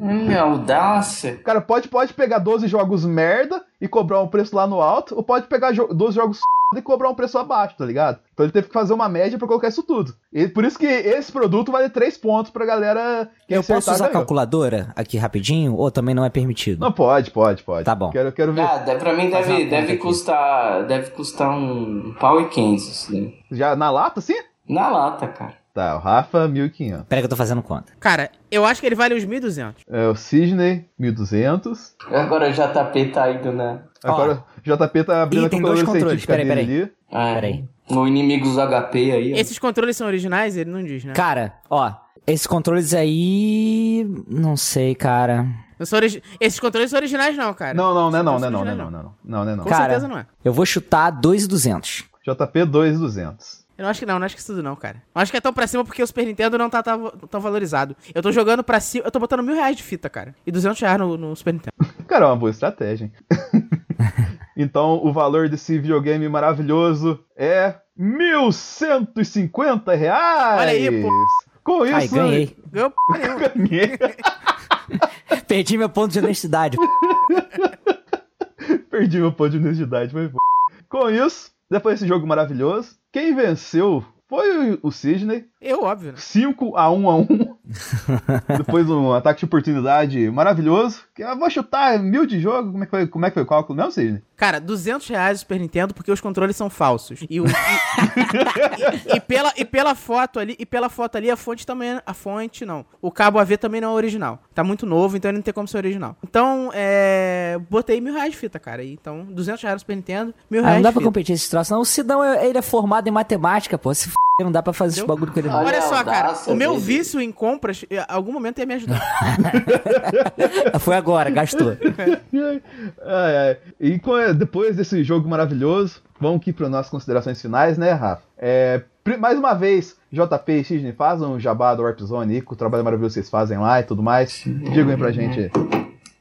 Hum, audácia. O cara pode, pode pegar 12 jogos merda e cobrar um preço lá no alto, ou pode pegar jo 12 jogos e cobrar um preço abaixo, tá ligado? Então ele teve que fazer uma média pra colocar isso tudo. E por isso que esse produto vale 3 pontos pra galera que Eu posso usar a ganhou. calculadora aqui rapidinho? Ou também não é permitido? Não, pode, pode, pode. Tá bom. Quero, quero ver. Ah, deve- pra mim deve, deve aqui. custar. Deve custar um pau e 500 isso daí. Já na lata, sim? Na lata, cara. Tá, o Rafa, 1.500. Pera que eu tô fazendo conta. Cara, eu acho que ele vale uns 1.200. É, o Sidney, 1.200. Agora o JP tá indo, né? Agora o JP tá abrindo Ih, tem dois controles, peraí, dele ali. Ah, Peraí. O Inimigos HP aí. ó. Esses controles são originais? Ele não diz, né? Cara, ó, esses controles aí. Não sei, cara. Não Esses controles são originais não, cara. Não, não, não é não, Não não é são não, não é não, não é não. Não, não é não. Com Cara, certeza não é. Eu vou chutar 2,200. JP 2.200. Eu não acho que não, não acho que isso tudo não, cara. Eu acho que é tão pra cima porque o Super Nintendo não tá, tá tão valorizado. Eu tô jogando pra cima, eu tô botando mil reais de fita, cara. E 200 reais no, no Super Nintendo. Cara, é uma boa estratégia, hein? então, o valor desse videogame maravilhoso é 1.150 reais. Olha aí, pô. Com isso, Ai, ganhei. Ganhou ganhei. Perdi meu ponto de honestidade. Perdi meu ponto de honestidade, mas. Com isso, depois desse jogo maravilhoso, quem venceu foi o- Sidney. Eu, óbvio, né? 5 a 1 a 1 Depois um ataque de oportunidade maravilhoso. Que eu vou chutar mil de jogo. Como é que foi, como é que foi o cálculo mesmo, Sidney? Cara, 200 reais o Super Nintendo porque os controles são falsos. E, o, e, e pela, e pela foto ali, e pela foto ali, a fonte também, a fonte não. O cabo AV também não é original. Tá muito novo, então ele não tem como ser original. Então, é, botei mil reais de fita, cara. Então, 200 reais no Super Nintendo, mil Ah, reais não dá de pra fita. competir esse troço, não. O Sidão, ele é formado em matemática, pô. Se f... não dá pra fazer esse bagulho com ele. Olha Olha só, cara, o meu dele. vício em compras, em algum momento ia me ajudar. Foi agora, gastou. Ai, ai. E com- depois desse jogo maravilhoso, vamos aqui para nossas considerações finais, né, Rafa? É, mais uma vez, JP e Sidney fazem um jabá do Warp Zone aí, com o trabalho maravilhoso que vocês fazem lá e tudo mais. Digam aí pra gente.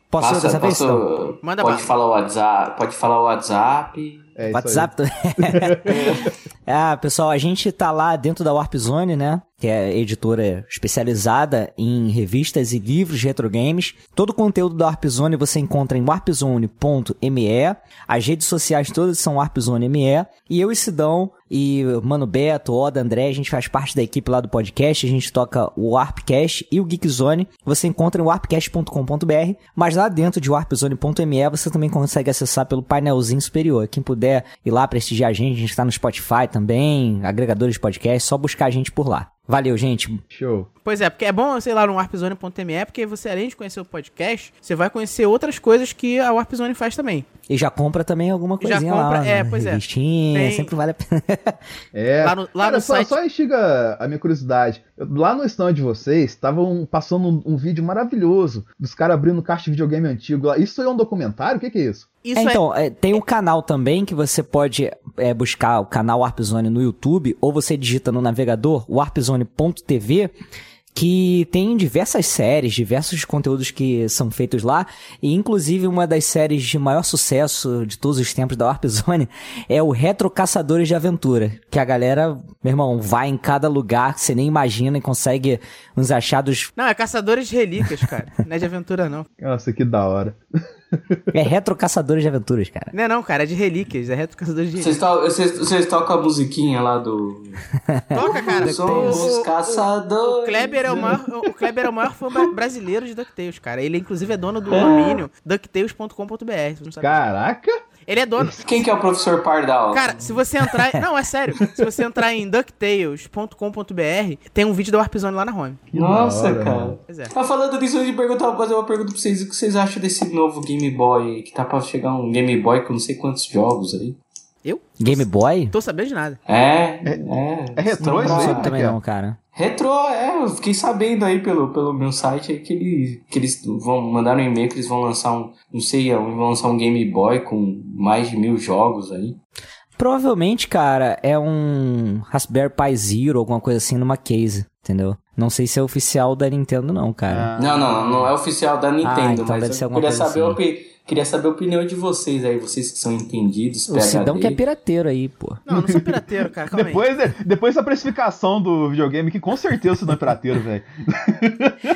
Posso Passa- dessa vez, Sidão? posso- Manda pode falar o WhatsApp, pode falar o WhatsApp. É WhatsApp. ah, pessoal, a gente tá lá dentro da Warp Zone, né? Que é editora especializada em revistas e livros de retro games. Todo o conteúdo da Warp Zone você encontra em warpzone.me. As redes sociais todas são warpzone.me. E eu e Sidão e Mano Beto, Oda, André, a gente faz parte da equipe lá do podcast, a gente toca o Warpcast e o Geekzone. Você encontra em warpcast.com.br, mas lá dentro de warpzone.me você também consegue acessar pelo painelzinho superior. Quem puder ir lá prestigiar a gente, a gente está no Spotify também, agregadores de podcast, só buscar a gente por lá. Valeu, gente. Show. Pois é, porque é bom, sei lá, no warpzone.me, porque você, além de conhecer o podcast, você vai conhecer outras coisas que a Warpzone faz também. E já compra também alguma Já coisinha compra- lá. é, né? pois é. Tem- sempre vale a pena. É. Lá no- lá Cara, no só, site- só instiga a minha curiosidade. Lá no stand de vocês, estavam passando um, um vídeo maravilhoso dos caras abrindo caixa de videogame antigo. lá. Isso é um documentário? O que, que é isso? Isso É, é, então, é, tem um canal também que você pode é, buscar o canal Warp Zone no YouTube, ou você digita no navegador warpzone.tv, que tem diversas séries, diversos conteúdos que são feitos lá, e inclusive uma das séries de maior sucesso de todos os tempos da Warp Zone é o Retro Caçadores de Aventura, que a galera, meu irmão, vai em cada lugar que você nem imagina e consegue uns achados. Não, é Caçadores de Relíquias, cara. não é de aventura, não. Nossa, que da hora. É Retro Caçadores de Aventuras, cara. Não é não, cara, é de relíquias. É Retro Caçadores de Vocês, Relíquias. vocês, tocam a musiquinha lá do. Toca, cara. Somos O- caçadores. O Kleber é o maior, o Kleber é o maior fã bra- brasileiro de DuckTales, cara. Ele, inclusive, é dono do domínio ducktails.com.br. Você não sabe? Caraca! Ele é dono. Quem que é o professor Pardal? Cara, se você entrar. Não, é sério. Se você entrar em ducktails.com.br, tem um vídeo da Warp Zone lá na home. Nossa, hora, cara. Pois é. Tá falando disso, eu ia perguntar, vou fazer uma pergunta pra vocês. O que vocês acham desse novo Game Boy? Que tá pra chegar um Game Boy com não sei quantos jogos aí. Eu? Game Boy? Tô sabendo de nada. É, é. é retrô estão isso aí? Não também é? não, cara. Retro, é, eu fiquei sabendo aí pelo, pelo meu site aí que, ele, que eles vão mandar um e-mail que eles vão lançar um, não sei, vão lançar um Game Boy com mais de mil jogos aí. Provavelmente, cara, é um Raspberry Pi Zero, alguma coisa assim, numa case, entendeu? Não sei se é oficial da Nintendo, não, cara. Ah, Não, não, não é oficial da Nintendo, então mas deve ser eu alguma queria coisa saber, assim. Queria saber a opinião de vocês aí, vocês que são entendidos, o Sidão que é pirateiro aí, pô. Não, eu não sou pirateiro, cara. Calma aí. Depois, depois da precificação do videogame, que com certeza você não é pirateiro, velho.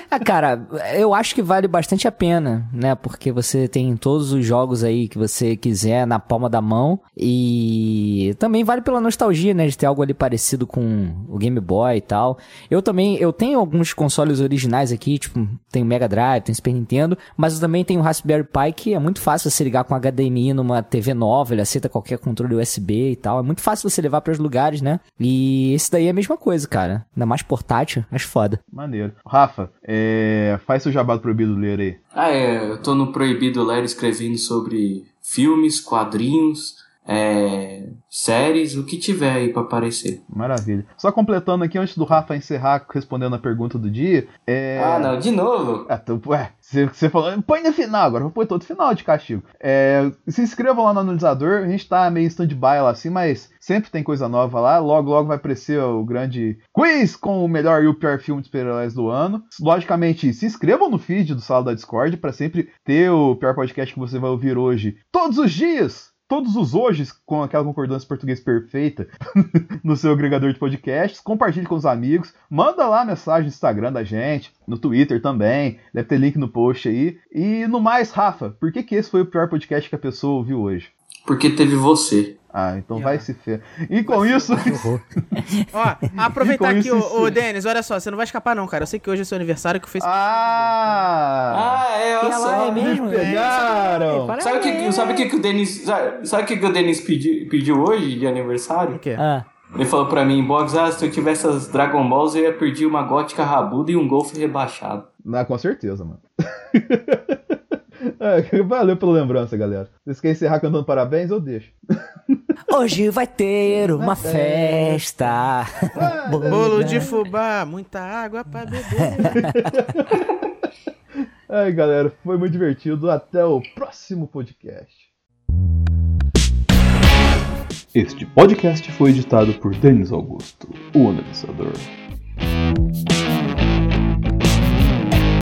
Ah, cara, eu acho que vale bastante a pena, né? Porque você tem todos os jogos aí que você quiser na palma da mão. E também vale pela nostalgia, né? De ter algo ali parecido com o Game Boy e tal. Eu também, eu tenho alguns consoles originais aqui, tipo, tem o Mega Drive, tem o Super Nintendo. Mas eu também tenho o Raspberry Pi, que é muito fácil você ligar com HDMI numa TV nova, ele aceita qualquer controle USB e tal. É muito fácil você levar para os lugares, né? E esse daí é a mesma coisa, cara. Ainda mais portátil, acho foda. Maneiro. Rafa, é, faz seu jabá do proibido ler aí. Ah, é, eu tô no Proibido Ler escrevendo sobre filmes, quadrinhos, é, séries, o que tiver aí pra aparecer. Maravilha. Só completando aqui, antes do Rafa encerrar respondendo a pergunta do dia. É... Ah, não, de novo? Ah, tu- ué, você, você falou, põe no final, agora vou pôr todo final de castigo. É, se inscrevam lá no analisador, a gente tá meio stand-by lá assim, mas sempre tem coisa nova lá. Logo, logo vai aparecer o grande quiz com o melhor e o pior filme de super-heróis do ano. Logicamente, se inscrevam no feed do Sala da Discord para sempre ter o pior podcast que você vai ouvir hoje todos os dias. Todos os hoje, com aquela concordância português perfeita, no seu agregador de podcasts. Compartilhe com os amigos. Manda lá mensagem no Instagram da gente, no Twitter também. Deve ter link no post aí. E no mais, Rafa, por que, que esse foi o pior podcast que a pessoa ouviu hoje? Porque teve você. Ah, então E vai ó. se fer. E com isso. Ó, aproveitar aqui, ô. Denis, olha só, você não vai escapar não, cara. Eu sei que hoje é seu aniversário, que o Facebook... ah! Ah, é, olha só. é mesmo? Pegaram! É, Sabe o que, sabe o que, que o Denis. Sabe, sabe o que, que o Denis pediu, pediu hoje de aniversário? O quê? Ah, Ele falou pra mim, Box, ah, se eu tivesse as Dragon Balls, eu ia perder uma gótica rabuda e um golfe rebaixado. Não, com certeza, mano. É, Valeu pela lembrança, galera. Vocês querem encerrar cantando parabéns? Eu deixo. hoje vai ter uma festa. Bolo de fubá, muita água pra beber. Ai, galera, foi muito divertido. Até o próximo podcast. Este podcast foi editado por Denis Augusto, o analisador.